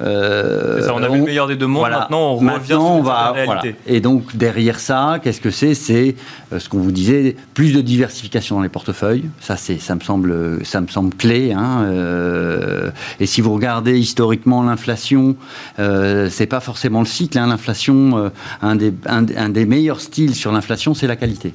euh, on a vu le meilleur des deux mondes, maintenant on revient sur la réalité. Et donc derrière ça, qu'est-ce que c'est? C'est euh, ce qu'on vous disait, plus de diversification dans les portefeuilles. Ça, c'est, ça me semble, ça me semble clé. Hein, euh, et si vous regardez historiquement l'inflation, c'est pas forcément le cycle. Hein, l'inflation, un des, un des meilleurs styles sur l'inflation, c'est la qualité.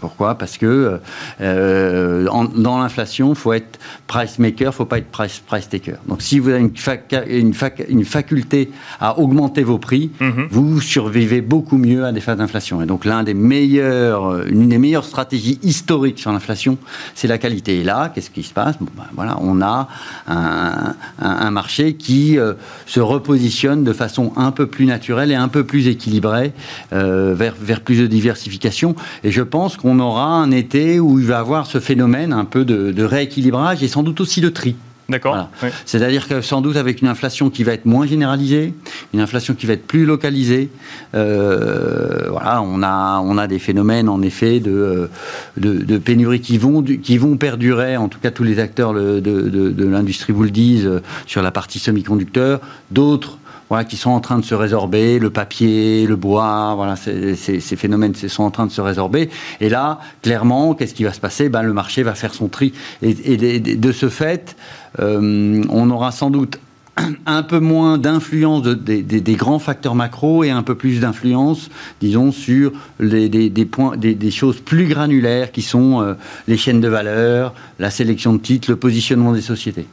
Pourquoi? Parce que euh, dans l'inflation, il faut être price maker, il ne faut pas être price, price taker. Donc si vous avez une, une, faculté à augmenter vos prix, mhm. vous survivez beaucoup mieux à des phases d'inflation. Et donc l'un des meilleurs, une des meilleures stratégies historiques sur l'inflation, c'est la qualité. Et là, qu'est-ce qui se passe? Ben, voilà, On a un, marché qui euh, se repositionne de façon un peu plus naturelle et un peu plus équilibrée euh, vers, vers plus de diversification. Et je pense qu'on aura un été où il va y avoir ce phénomène un peu de, rééquilibrage et sans doute aussi de tri. D'accord. C'est-à-dire que sans doute avec une inflation qui va être moins généralisée, une inflation qui va être plus localisée, euh, voilà, on a, on a des phénomènes en effet de, de, pénurie qui vont, qui vont perdurer, en tout cas tous les acteurs de, de l'industrie vous le disent, sur la partie semi-conducteur, d'autres voilà, qui sont en train de se résorber, le papier, le bois, voilà, ces, phénomènes sont en train de se résorber. Et là, clairement, qu'est-ce qui va se passer? Ben, Le marché va faire son tri. Et, de ce fait, euh, on aura sans doute [CLEARS THROAT] un peu moins d'influence des, grands facteurs macro et un peu plus d'influence, disons, sur des, points, des, choses plus granulaires qui sont euh, les chaînes de valeur, la sélection de titres, le positionnement des sociétés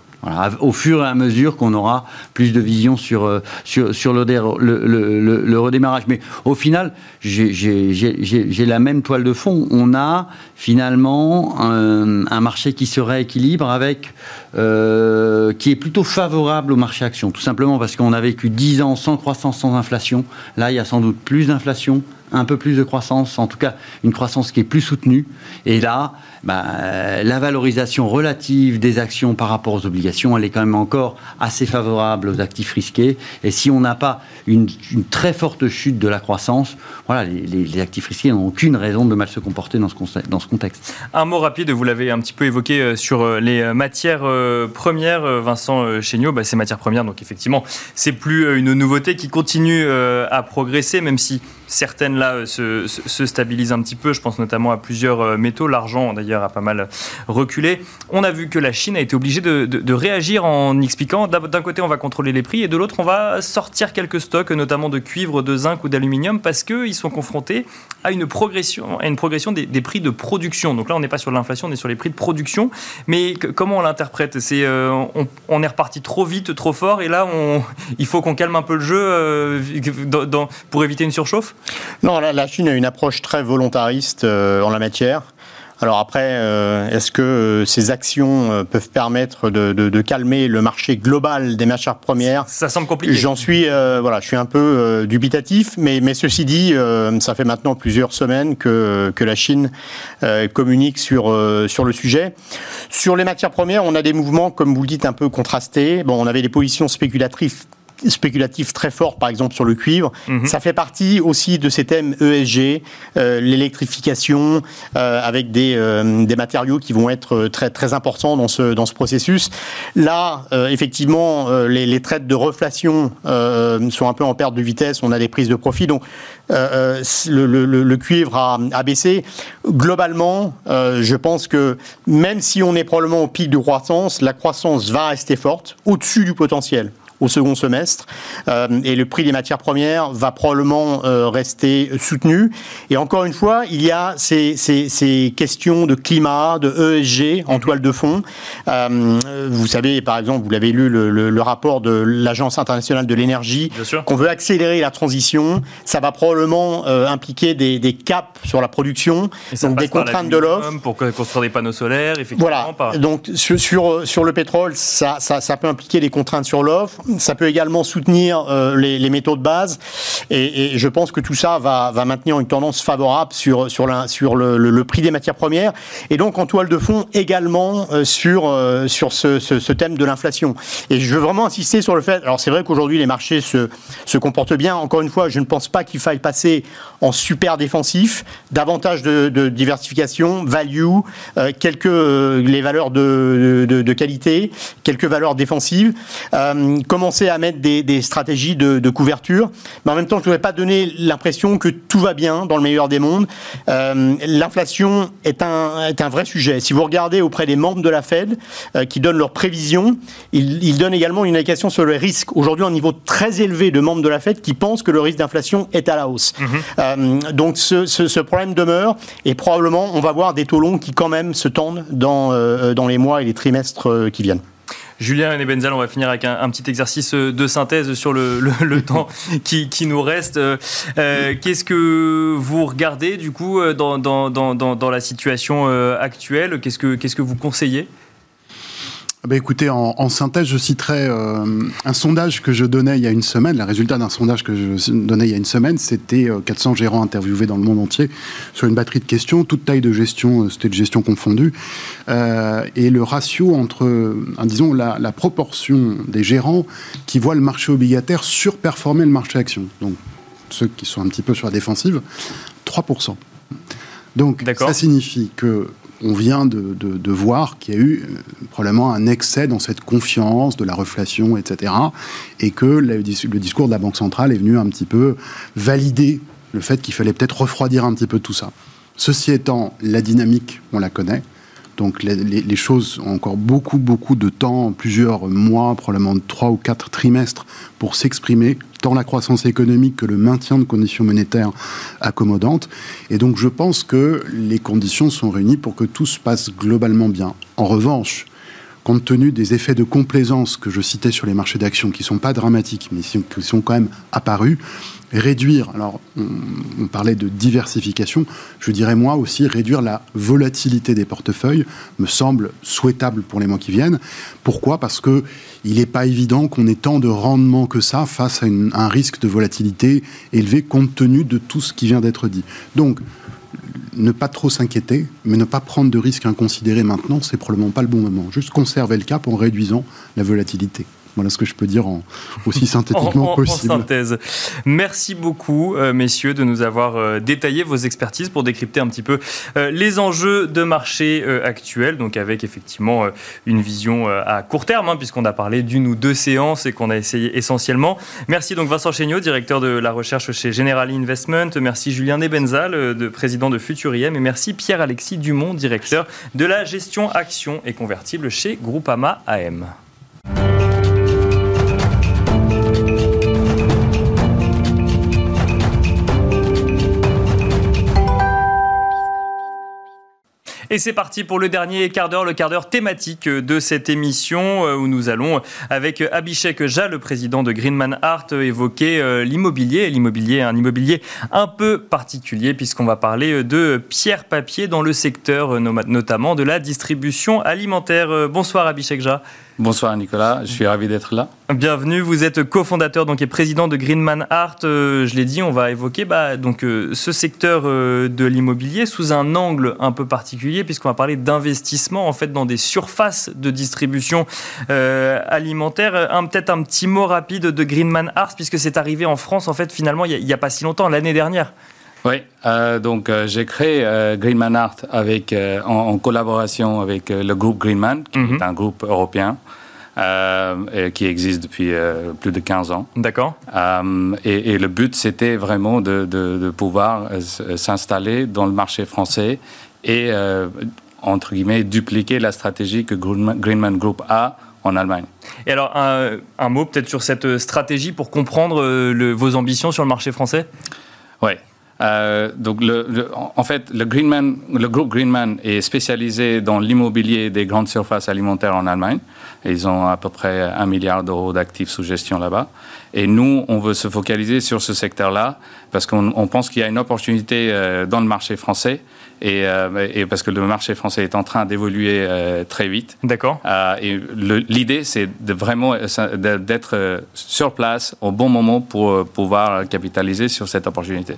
au fur et à mesure qu'on aura plus de vision sur, euh, sur, le, redémarrage. Mais au final, j'ai la même toile de fond. On a finalement un, un marché qui se rééquilibre avec, euh, qui est plutôt favorable au marché action. Tout simplement parce qu'on a vécu 10 ans sans croissance, sans inflation. Là, il y a sans doute plus d'inflation, un peu plus de croissance, en tout cas une croissance qui est plus soutenue. Et là, bah, la valorisation relative des actions par rapport aux obligations, elle est quand même encore assez favorable aux actifs risqués. Et si on n'a pas une, très forte chute de la croissance, voilà, les, actifs risqués n'ont aucune raison de mal se comporter dans ce, contexte. Un mot rapide, vous l'avez un petit peu évoqué euh, sur euh, les euh, matières premières, Vincent Chéniaud, bah, ces matières premières, donc effectivement, c'est plus une nouveauté qui continue à progresser, même si certaines là se, se, stabilisent un petit peu. Je pense notamment à plusieurs métaux, l'argent d'ailleurs a pas mal reculé. On a vu que la Chine a été obligée de, réagir en expliquant d'un côté on va contrôler les prix et de l'autre on va sortir quelques stocks, notamment de cuivre, de zinc ou d'aluminium, parce qu'ils sont confrontés à une progression, à une progression des, prix de production. Donc là on n'est pas sur l'inflation, on est sur les prix de production. Mais comment on l'interprète? C'est euh, on, est reparti trop vite, trop fort, et là on, il faut qu'on calme un peu le jeu euh, pour éviter une surchauffe? Non, la, Chine a une approche très volontariste euh, en la matière. Alors après, euh, est-ce que euh, ces actions euh, peuvent permettre de, calmer le marché global des matières premières? Ça semble compliqué. J'en suis, voilà, je suis un peu dubitatif, mais, mais ceci dit, ça fait maintenant plusieurs semaines que, que la Chine communique sur, sur le sujet. Sur les matières premières, on a des mouvements, comme vous le dites, un peu contrastés. Bon, on avait des positions spéculatrices spéculatif très fort, par exemple sur le cuivre. Mhm. Ça fait partie aussi de ces thèmes ESG, euh, l'électrification, euh, avec des, euh, des matériaux qui vont être très, très importants dans ce, dans ce processus. Là, effectivement, les, les, traites de reflation sont un peu en perte de vitesse, on a des prises de profit. Donc, le, le, le, cuivre a, a, baissé. Globalement, je pense que même si on est probablement au pic de croissance, la croissance va rester forte, au-dessus du potentiel au second semestre. Euh, et le prix des matières premières va probablement euh, rester soutenu. Et encore une fois, il y a ces, ces, ces questions de climat, de ESG en toile de fond. Euh, vous savez, par exemple, vous l'avez lu, le, le, rapport de l'Agence internationale de l'énergie, qu'on veut accélérer la transition. Ça va probablement impliquer des, des, caps sur la production, donc des contraintes de l'offre. Pour construire des panneaux solaires, effectivement. Voilà. Donc sur, sur, sur, le pétrole, ça, ça, ça peut impliquer des contraintes sur l'offre ça peut également soutenir euh, les, métaux de base. Et, je pense que tout ça va, maintenir une tendance favorable sur, le, prix des matières premières. Et donc en toile de fond également euh, sur, euh, ce, thème de l'inflation. Et je veux vraiment insister sur le fait, alors c'est vrai qu'aujourd'hui les marchés se, comportent bien. Encore une fois, je ne pense pas qu'il faille passer en super défensif, davantage de, diversification, value, quelques les valeurs de, qualité, quelques valeurs défensives. Commencer à mettre des, stratégies de, couverture, mais en même temps, je ne voudrais pas donner l'impression que tout va bien dans le meilleur des mondes. Euh, l'inflation est un, est un vrai sujet. Si vous regardez auprès des membres de la Fed euh, qui donnent leurs prévisions, ils, donnent également une indication sur le risque. Aujourd'hui, un niveau très élevé de membres de la Fed qui pensent que le risque d'inflation est à la hausse. Mhm. Euh, donc ce, ce, problème demeure et probablement on va voir des taux longs qui quand même se tendent dans, dans les mois et les trimestres qui viennent. Julien et Benzal, on va finir avec un, petit exercice de synthèse sur le, [LAUGHS] temps qui, nous reste. Euh, qu'est-ce que vous regardez du coup dans, dans, la situation euh, actuelle? Qu'est-ce que, qu'est-ce que vous conseillez? Bah écoutez, en, synthèse, je citerai euh, un sondage que je donnais il y a une semaine. Le résultat d'un sondage que je donnais il y a une semaine, c'était 400 gérants interviewés dans le monde entier sur une batterie de questions, toute taille de gestion, c'était de gestion confondue. Euh, et le ratio entre, euh, disons, la, la, proportion des gérants qui voient le marché obligataire surperformer le marché action. Donc, ceux qui sont un petit peu sur la défensive, 3%. Donc, ça signifie que on vient de, voir qu'il y a eu euh, probablement un excès dans cette confiance de la reflation, etc. Et que le, discours de la Banque centrale est venu un petit peu valider le fait qu'il fallait peut-être refroidir un petit peu tout ça. Ceci étant, la dynamique, on la connaît. Donc les, choses ont encore beaucoup, beaucoup de temps, plusieurs mois, probablement trois ou quatre trimestres pour s'exprimer, tant la croissance économique que le maintien de conditions monétaires accommodantes. Et donc je pense que les conditions sont réunies pour que tout se passe globalement bien. En revanche, compte tenu des effets de complaisance que je citais sur les marchés d'actions, qui ne sont pas dramatiques, mais qui sont quand même apparus, réduire, alors on, parlait de diversification, je dirais moi aussi réduire la volatilité des portefeuilles me semble souhaitable pour les mois qui viennent. Pourquoi? Parce que il n'est pas évident qu'on ait tant de rendement que ça face à, un risque de volatilité élevé compte tenu de tout ce qui vient d'être dit. Donc, ne pas trop s'inquiéter, mais ne pas prendre de risques inconsidérés maintenant, c'est probablement pas le bon moment. Juste conserver le cap en réduisant la volatilité. Voilà ce que je peux dire en, aussi [LAUGHS] synthétiquement possible. En synthèse. Merci beaucoup, euh, messieurs, de nous avoir euh, détaillé vos expertises pour décrypter un petit peu euh, les enjeux de marché actuels, donc avec effectivement une vision à court terme, hein, puisqu'on a parlé d'une ou deux séances et qu'on a essayé essentiellement. Merci donc Vincent Chéniaud, directeur de la recherche chez General Investment. Merci Julien Nebenzal, de président de Futuriem. Et merci Pierre-Alexis Dumont, directeur de la gestion actions et convertibles chez Groupama AM. Et c'est parti pour le dernier quart d'heure, le quart d'heure thématique de cette émission euh, où nous allons, avec Abhishek Jha, le président de Greenman Art, évoquer euh, l'immobilier. L'immobilier, un immobilier un peu particulier puisqu'on va parler de pierre-papier dans le secteur euh, notamment de la distribution alimentaire. Bonsoir Abhishek Jha. Bonsoir Nicolas, je suis ravi d'être là. Bienvenue, vous êtes cofondateur donc et président de Greenman Art. Euh, je l'ai dit, on va évoquer bah, donc euh, ce secteur euh, de l'immobilier sous un angle un peu particulier puisqu'on va parler d'investissement en fait dans des surfaces de distribution alimentaire. Peut-être un petit mot rapide de Greenman Art puisque c'est arrivé en France en fait finalement il n'y a, pas si longtemps, l'année dernière. Oui, euh, donc euh, j'ai créé euh, Greenman Art avec, en, collaboration avec le groupe Greenman, qui mhm. est un groupe européen. qui existe depuis plus de 15 ans. D'accord. Et, le but, c'était vraiment de, de pouvoir s'installer dans le marché français et, entre guillemets, dupliquer la stratégie que Greenman, Group a en Allemagne. Et alors, un, un mot peut-être sur cette stratégie pour comprendre le, vos ambitions sur le marché français? Oui. Euh, donc, en fait, le, Greenman, le groupe Greenman est spécialisé dans l'immobilier des grandes surfaces alimentaires en Allemagne. Ils ont à peu près un milliard d'euros d'actifs sous gestion là-bas. Et nous, on veut se focaliser sur ce secteur-là parce qu'on pense qu'il y a une opportunité euh, dans le marché français euh, et, parce que le marché français est en train d'évoluer euh, très vite. D'accord. et l'idée, c'est de vraiment d'être sur place au bon moment pour pouvoir capitaliser sur cette opportunité.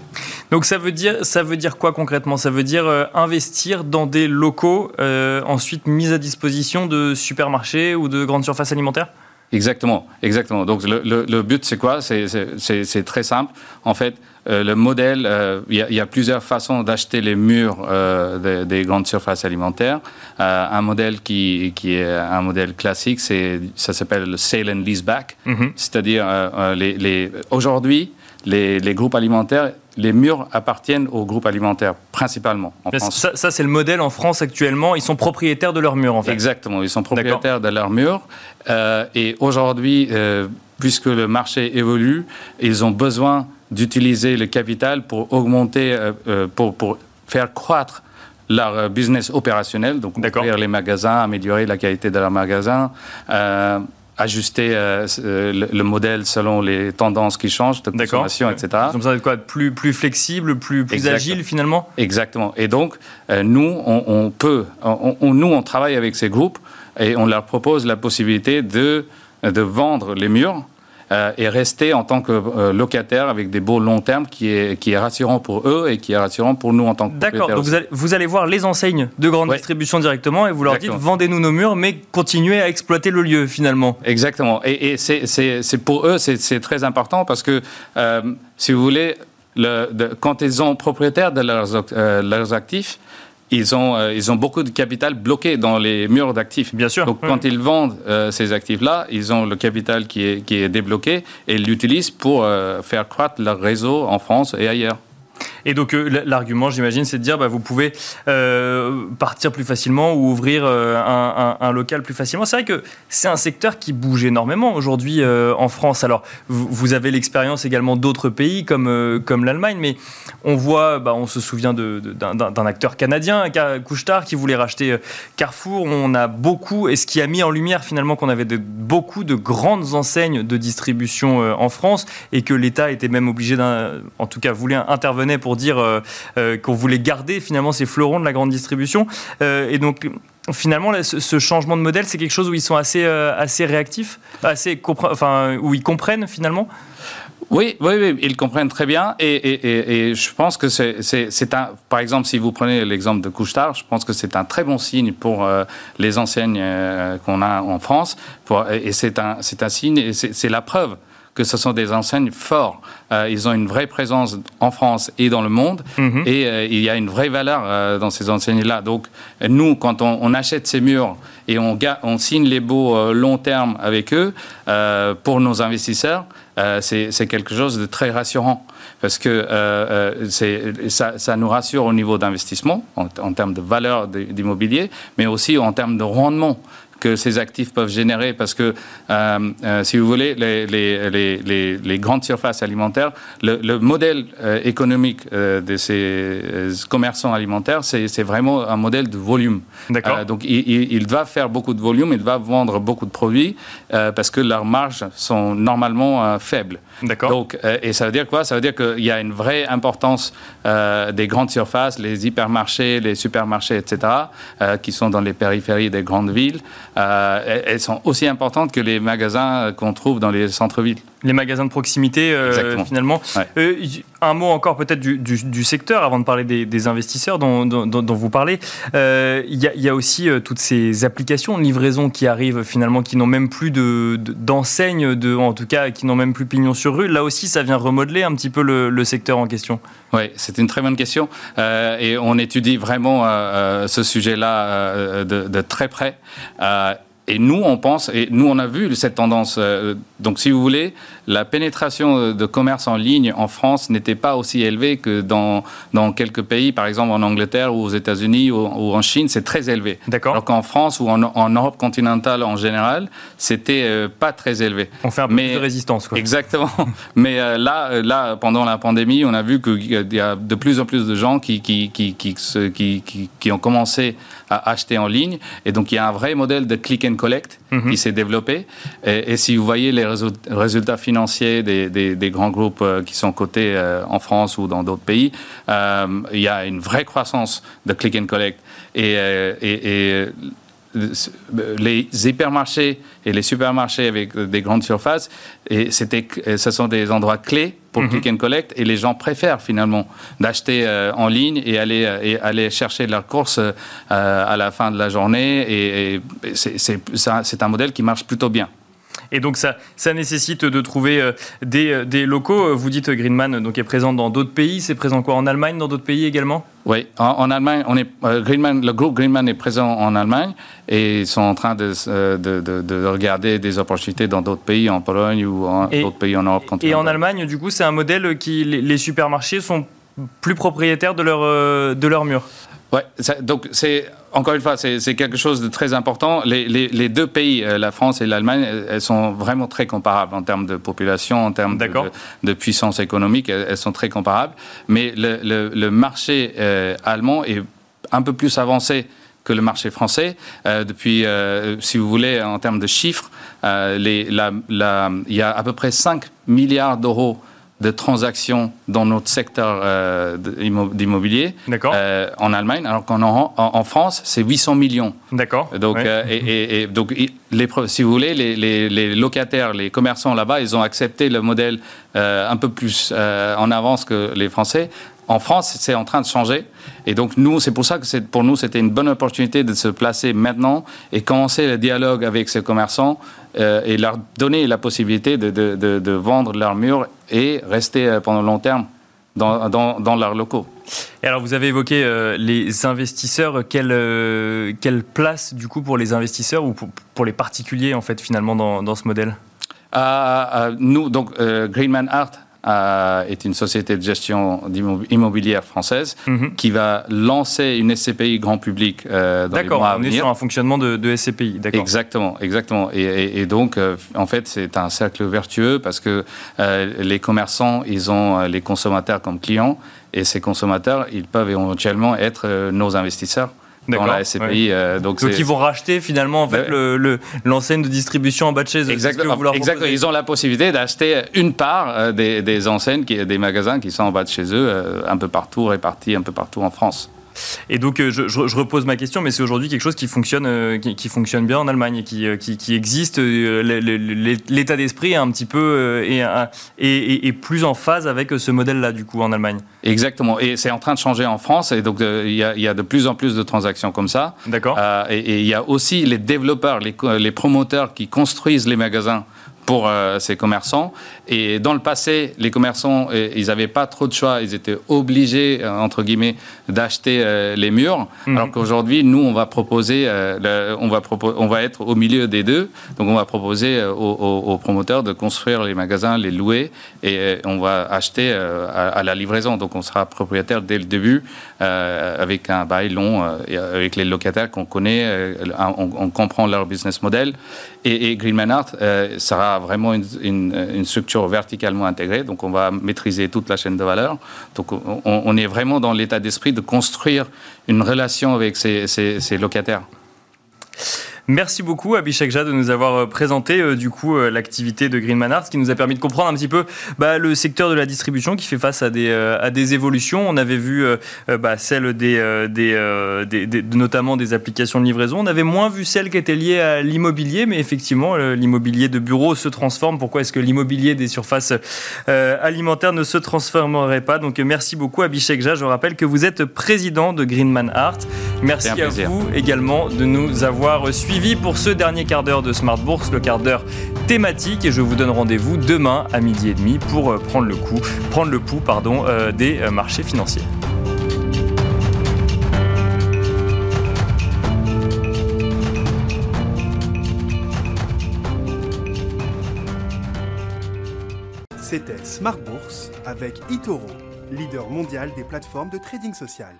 Donc ça veut dire, ça veut dire quoi concrètement? Ça veut dire investir dans des locaux ensuite mis à disposition de supermarchés ou de grandes surfaces alimentaires? Exactement, exactement. Donc le, le, but, c'est quoi? C'est très simple. En fait, euh, le modèle, euh, il y, y, a plusieurs façons d'acheter les murs euh, des, grandes surfaces alimentaires. un modèle qui, qui, est un modèle classique, c'est ça s'appelle le sale and leaseback. Mm-hmm. C'est-à-dire, les, les, aujourd'hui, les, les groupes alimentaires les murs appartiennent aux groupes alimentaires, principalement en France. Ça, c'est le modèle en France actuellement. Ils sont propriétaires de leurs murs, en fait. Exactement, ils sont propriétaires de leurs murs. Et aujourd'hui, puisque le marché évolue, ils ont besoin d'utiliser le capital pour augmenter, euh, pour, pour, faire croître leur business opérationnel, donc ouvrir les magasins, améliorer la qualité de leurs magasins, ajuster euh, euh, le, modèle selon les tendances qui changent de consommation, etc. Donc ça quoi? Plus plus flexible, plus plus agile finalement? Exactement. Et donc euh, nous on, peut, on, nous on travaille avec ces groupes et on leur propose la possibilité de de vendre les murs euh, et rester en tant que euh, locataire avec des beaux long terme qui est, qui est rassurant pour eux et qui est rassurant pour nous en tant que D'accord, donc vous allez, vous allez, voir les enseignes de grande distribution directement et vous leur dites vendez-nous nos murs, mais continuez à exploiter le lieu finalement. Exactement. Et, et c'est pour eux, c'est très important parce que, euh, si vous voulez, le, quand ils sont propriétaires de leurs, leurs actifs, ils ont, euh, ils ont beaucoup de capital bloqué dans les murs d'actifs. Bien sûr. Donc, quand ils vendent euh, ces actifs-là, ils ont le capital qui est, qui est débloqué et ils l'utilisent pour euh, faire croître leur réseau en France et ailleurs. Et donc euh, l'argument, j'imagine, c'est de dire bah, vous pouvez euh, partir plus facilement ou ouvrir euh, un, local plus facilement. C'est vrai que c'est un secteur qui bouge énormément aujourd'hui en France. Alors vous, avez l'expérience également d'autres pays comme, comme l'Allemagne, mais on voit, bah, on se souvient d'un acteur canadien, Couchetard, qui voulait racheter Carrefour. On a beaucoup, et ce qui a mis en lumière finalement qu'on avait beaucoup de grandes enseignes de distribution en France et que l'État était même obligé, en tout cas voulait intervenir pour dire euh, euh, qu'on voulait garder finalement ces fleurons de la grande distribution. Euh, et donc finalement, ce changement de modèle, c'est quelque chose où ils sont assez, réactifs, assez où ils comprennent finalement? Oui, oui, ils comprennent très bien. Et, je pense que c'est un, par exemple, si vous prenez l'exemple de Couchetard, je pense que c'est un très bon signe pour les enseignes qu'on a en France. Pour, et c'est un, un signe et c'est la preuve que ce sont des enseignes fortes. Euh, ils ont une vraie présence en France et dans le monde, -hmm. et euh, il y a une vraie valeur euh, dans ces enseignes-là. Donc, nous, quand on, on, achète ces murs et on, on signe les baux long terme avec eux, pour nos investisseurs, c'est quelque chose de très rassurant parce que ça, ça, nous rassure au niveau d'investissement, en, en, termes de valeur d'immobilier, mais aussi en termes de rendement que ces actifs peuvent générer parce que, euh, euh, si vous voulez, les, les, les, les, grandes surfaces alimentaires, le, le modèle euh, économique de ces commerçants alimentaires, c'est vraiment un modèle de volume. D'accord. donc, il, il, va faire beaucoup de volume, il va vendre beaucoup de produits parce que leurs marges sont normalement faibles. D'accord. Donc, et ça veut dire quoi? Ça veut dire qu'il y a une vraie importance des grandes surfaces, les hypermarchés, les supermarchés, etc., qui sont dans les périphéries des grandes villes elles sont aussi importantes que les magasins qu'on trouve dans les centres-villes. Les magasins de proximité, euh, finalement. Ouais. Euh, un mot encore peut-être du, du, du, secteur, avant de parler des, des investisseurs dont, dont, dont, vous parlez. Euh, il y, y, a aussi euh, toutes ces applications de livraison qui arrivent finalement, qui n'ont même plus d'enseigne, de, de, en tout cas, qui n'ont même plus pignon sur rue. Là aussi, ça vient remodeler un petit peu le, le secteur en question. Oui, c'est une très bonne question. Euh, et on étudie vraiment ce sujet-là de, de, très près. Et nous, on pense, et nous, on a vu cette tendance. Euh, donc, si vous voulez, la pénétration de commerce en ligne en France n'était pas aussi élevée que dans, dans quelques pays, par exemple en Angleterre ou aux États-Unis ou, ou, en Chine, c'est très élevé. D'accord. Alors qu'en France ou en, en, Europe continentale en général, c'était euh, pas très élevé. On fait un peu Mais, plus de résistance, quoi. Exactement. [LAUGHS] Mais euh, là, là, pendant la pandémie, on a vu qu'il y a de plus en plus de gens qui, qui, qui, qui, qui, qui, qui ont commencé à acheter en ligne. Et donc, il y a un vrai modèle de click and collect -hmm. qui s'est développé. Et, et, si vous voyez les résultats financiers des, des, des grands groupes euh, qui sont cotés euh, en France ou dans d'autres pays, euh, il y a une vraie croissance de click and collect. Et, et, et les hypermarchés et les supermarchés avec des grandes surfaces, et c'était, ce sont des endroits clés pour mm -hmm. click and collect, et les gens préfèrent finalement d'acheter euh, en ligne et aller, et aller chercher leurs courses euh, à la fin de la journée, et, et c'est un modèle qui marche plutôt bien. Et donc ça, ça nécessite de trouver euh, des, des, locaux. Vous dites Greenman donc est présent dans d'autres pays. C'est présent quoi? En Allemagne, dans d'autres pays également? Oui, en, en, Allemagne, on est euh, Greenman, le groupe Greenman est présent en Allemagne et ils sont en train de, de, de, de regarder des opportunités dans d'autres pays, en Pologne ou en d'autres pays en Europe continentale. Et en Allemagne, du coup, c'est un modèle qui les, les supermarchés sont plus propriétaires de leur de leur mur? Ouais, ça, donc c'est encore une fois, c'est quelque chose de très important. Les, les, les deux pays, euh, la France et l'Allemagne, elles sont vraiment très comparables en termes de population, en termes de, puissance économique, elles, elles, sont très comparables. Mais le, le, le marché euh, allemand est un peu plus avancé que le marché français. Euh, depuis, euh, si vous voulez, en termes de chiffres, il y a à peu près 5 milliards d'euros de transactions dans notre secteur euh, d'immobilier euh, en Allemagne, alors qu'en en, en, France, c'est 800 millions. D'accord. Donc, ouais. euh, et, et, et, donc les, si vous voulez, les, les, les locataires, les commerçants là-bas, ils ont accepté le modèle euh, un peu plus en avance que les Français. En France, c'est en train de changer. Et donc, nous, c'est pour ça que pour nous, c'était une bonne opportunité de se placer maintenant et commencer le dialogue avec ces commerçants euh, et leur donner la possibilité de, de, de, de, vendre leurs murs et rester pendant long terme dans, dans, dans leurs locaux. Et alors, vous avez évoqué euh, les investisseurs. Quelle, euh, quelle place, du coup, pour les investisseurs ou pour, pour les particuliers, en fait, finalement, dans, dans ce modèle? Euh, Nous, donc, Greenman Art est une société de gestion immobilière française Mhm. qui va lancer une SCPI grand public euh, dans les D'accord, mois à on est sur un fonctionnement de, de SCPI. D'accord. Exactement, exactement. Et, et- et donc, euh, en fait, c'est un cercle vertueux parce que euh, les commerçants, ils ont les consommateurs comme clients et ces consommateurs, ils peuvent éventuellement être nos investisseurs dans la SCPI. euh, donc, ils vont racheter finalement en fait Ouais. le- le- l'enseigne de distribution en bas de chez eux. que Exactement. vous Exactement. Ils ont la possibilité d'acheter une part euh, des, des enseignes, qui, des magasins qui sont en bas de chez eux, euh, un peu partout, répartis un peu partout en France. Et donc euh, je, je- je repose ma question, mais c'est aujourd'hui quelque chose qui fonctionne, euh, qui, qui fonctionne bien en Allemagne et qui, euh, qui, qui existe. L'état d'esprit est un petit peu est- est- est plus en phase avec ce modèle-là du coup en Allemagne. Exactement. Et c'est en train de changer en France. Et donc, il y, a, il y a de plus en plus de transactions comme ça. D'accord. Euh, et, et il y a aussi les développeurs, les, les promoteurs qui construisent les magasins pour euh, ces commerçants. Et dans le passé, les commerçants, euh, ils n'avaient pas trop de choix. Ils étaient obligés, euh, entre guillemets, d'acheter euh, les murs. Mhm. Alors qu'aujourd'hui, nous, on va proposer, euh, le- on, va propo- on va être au milieu des deux. Donc, on va proposer aux, promoteurs de construire les magasins, les louer, et on va acheter à, à la livraison. Donc, on sera propriétaire dès le début avec un bail long, avec les locataires qu'on connaît, on, on comprend leur business model. Et, et Greenman Art euh, vraiment une, structure verticalement intégrée. Donc, on va maîtriser toute la chaîne de valeur. Donc, on, est vraiment dans l'état d'esprit de construire une relation avec ces locataires. Merci beaucoup Abhishek Jha de nous avoir euh, présenté euh, du coup euh, l'activité de Greenman Art, ce qui nous a permis de comprendre un petit peu bah, le secteur de la distribution qui fait face à des, euh, à des évolutions. On avait vu bah, celle des, des, des- des- notamment des applications de livraison. On avait moins vu celles qui étaient liées à l'immobilier, mais effectivement l'immobilier de bureau se transforme. Pourquoi est-ce que l'immobilier des surfaces alimentaires ne se transformerait pas? Donc merci beaucoup Abhishek Jha. Je rappelle que vous êtes président de Greenman Art. Merci à plaisir. vous également de nous avoir suivis pour ce dernier quart d'heure de Smart Bourse, le quart d'heure thématique. Et je vous donne rendez-vous demain à midi et demi pour euh, prendre le coup, prendre le pouls pardon, euh, des euh, marchés financiers. C'était Smart Bourse avec Itoro, leader mondial des plateformes de trading social.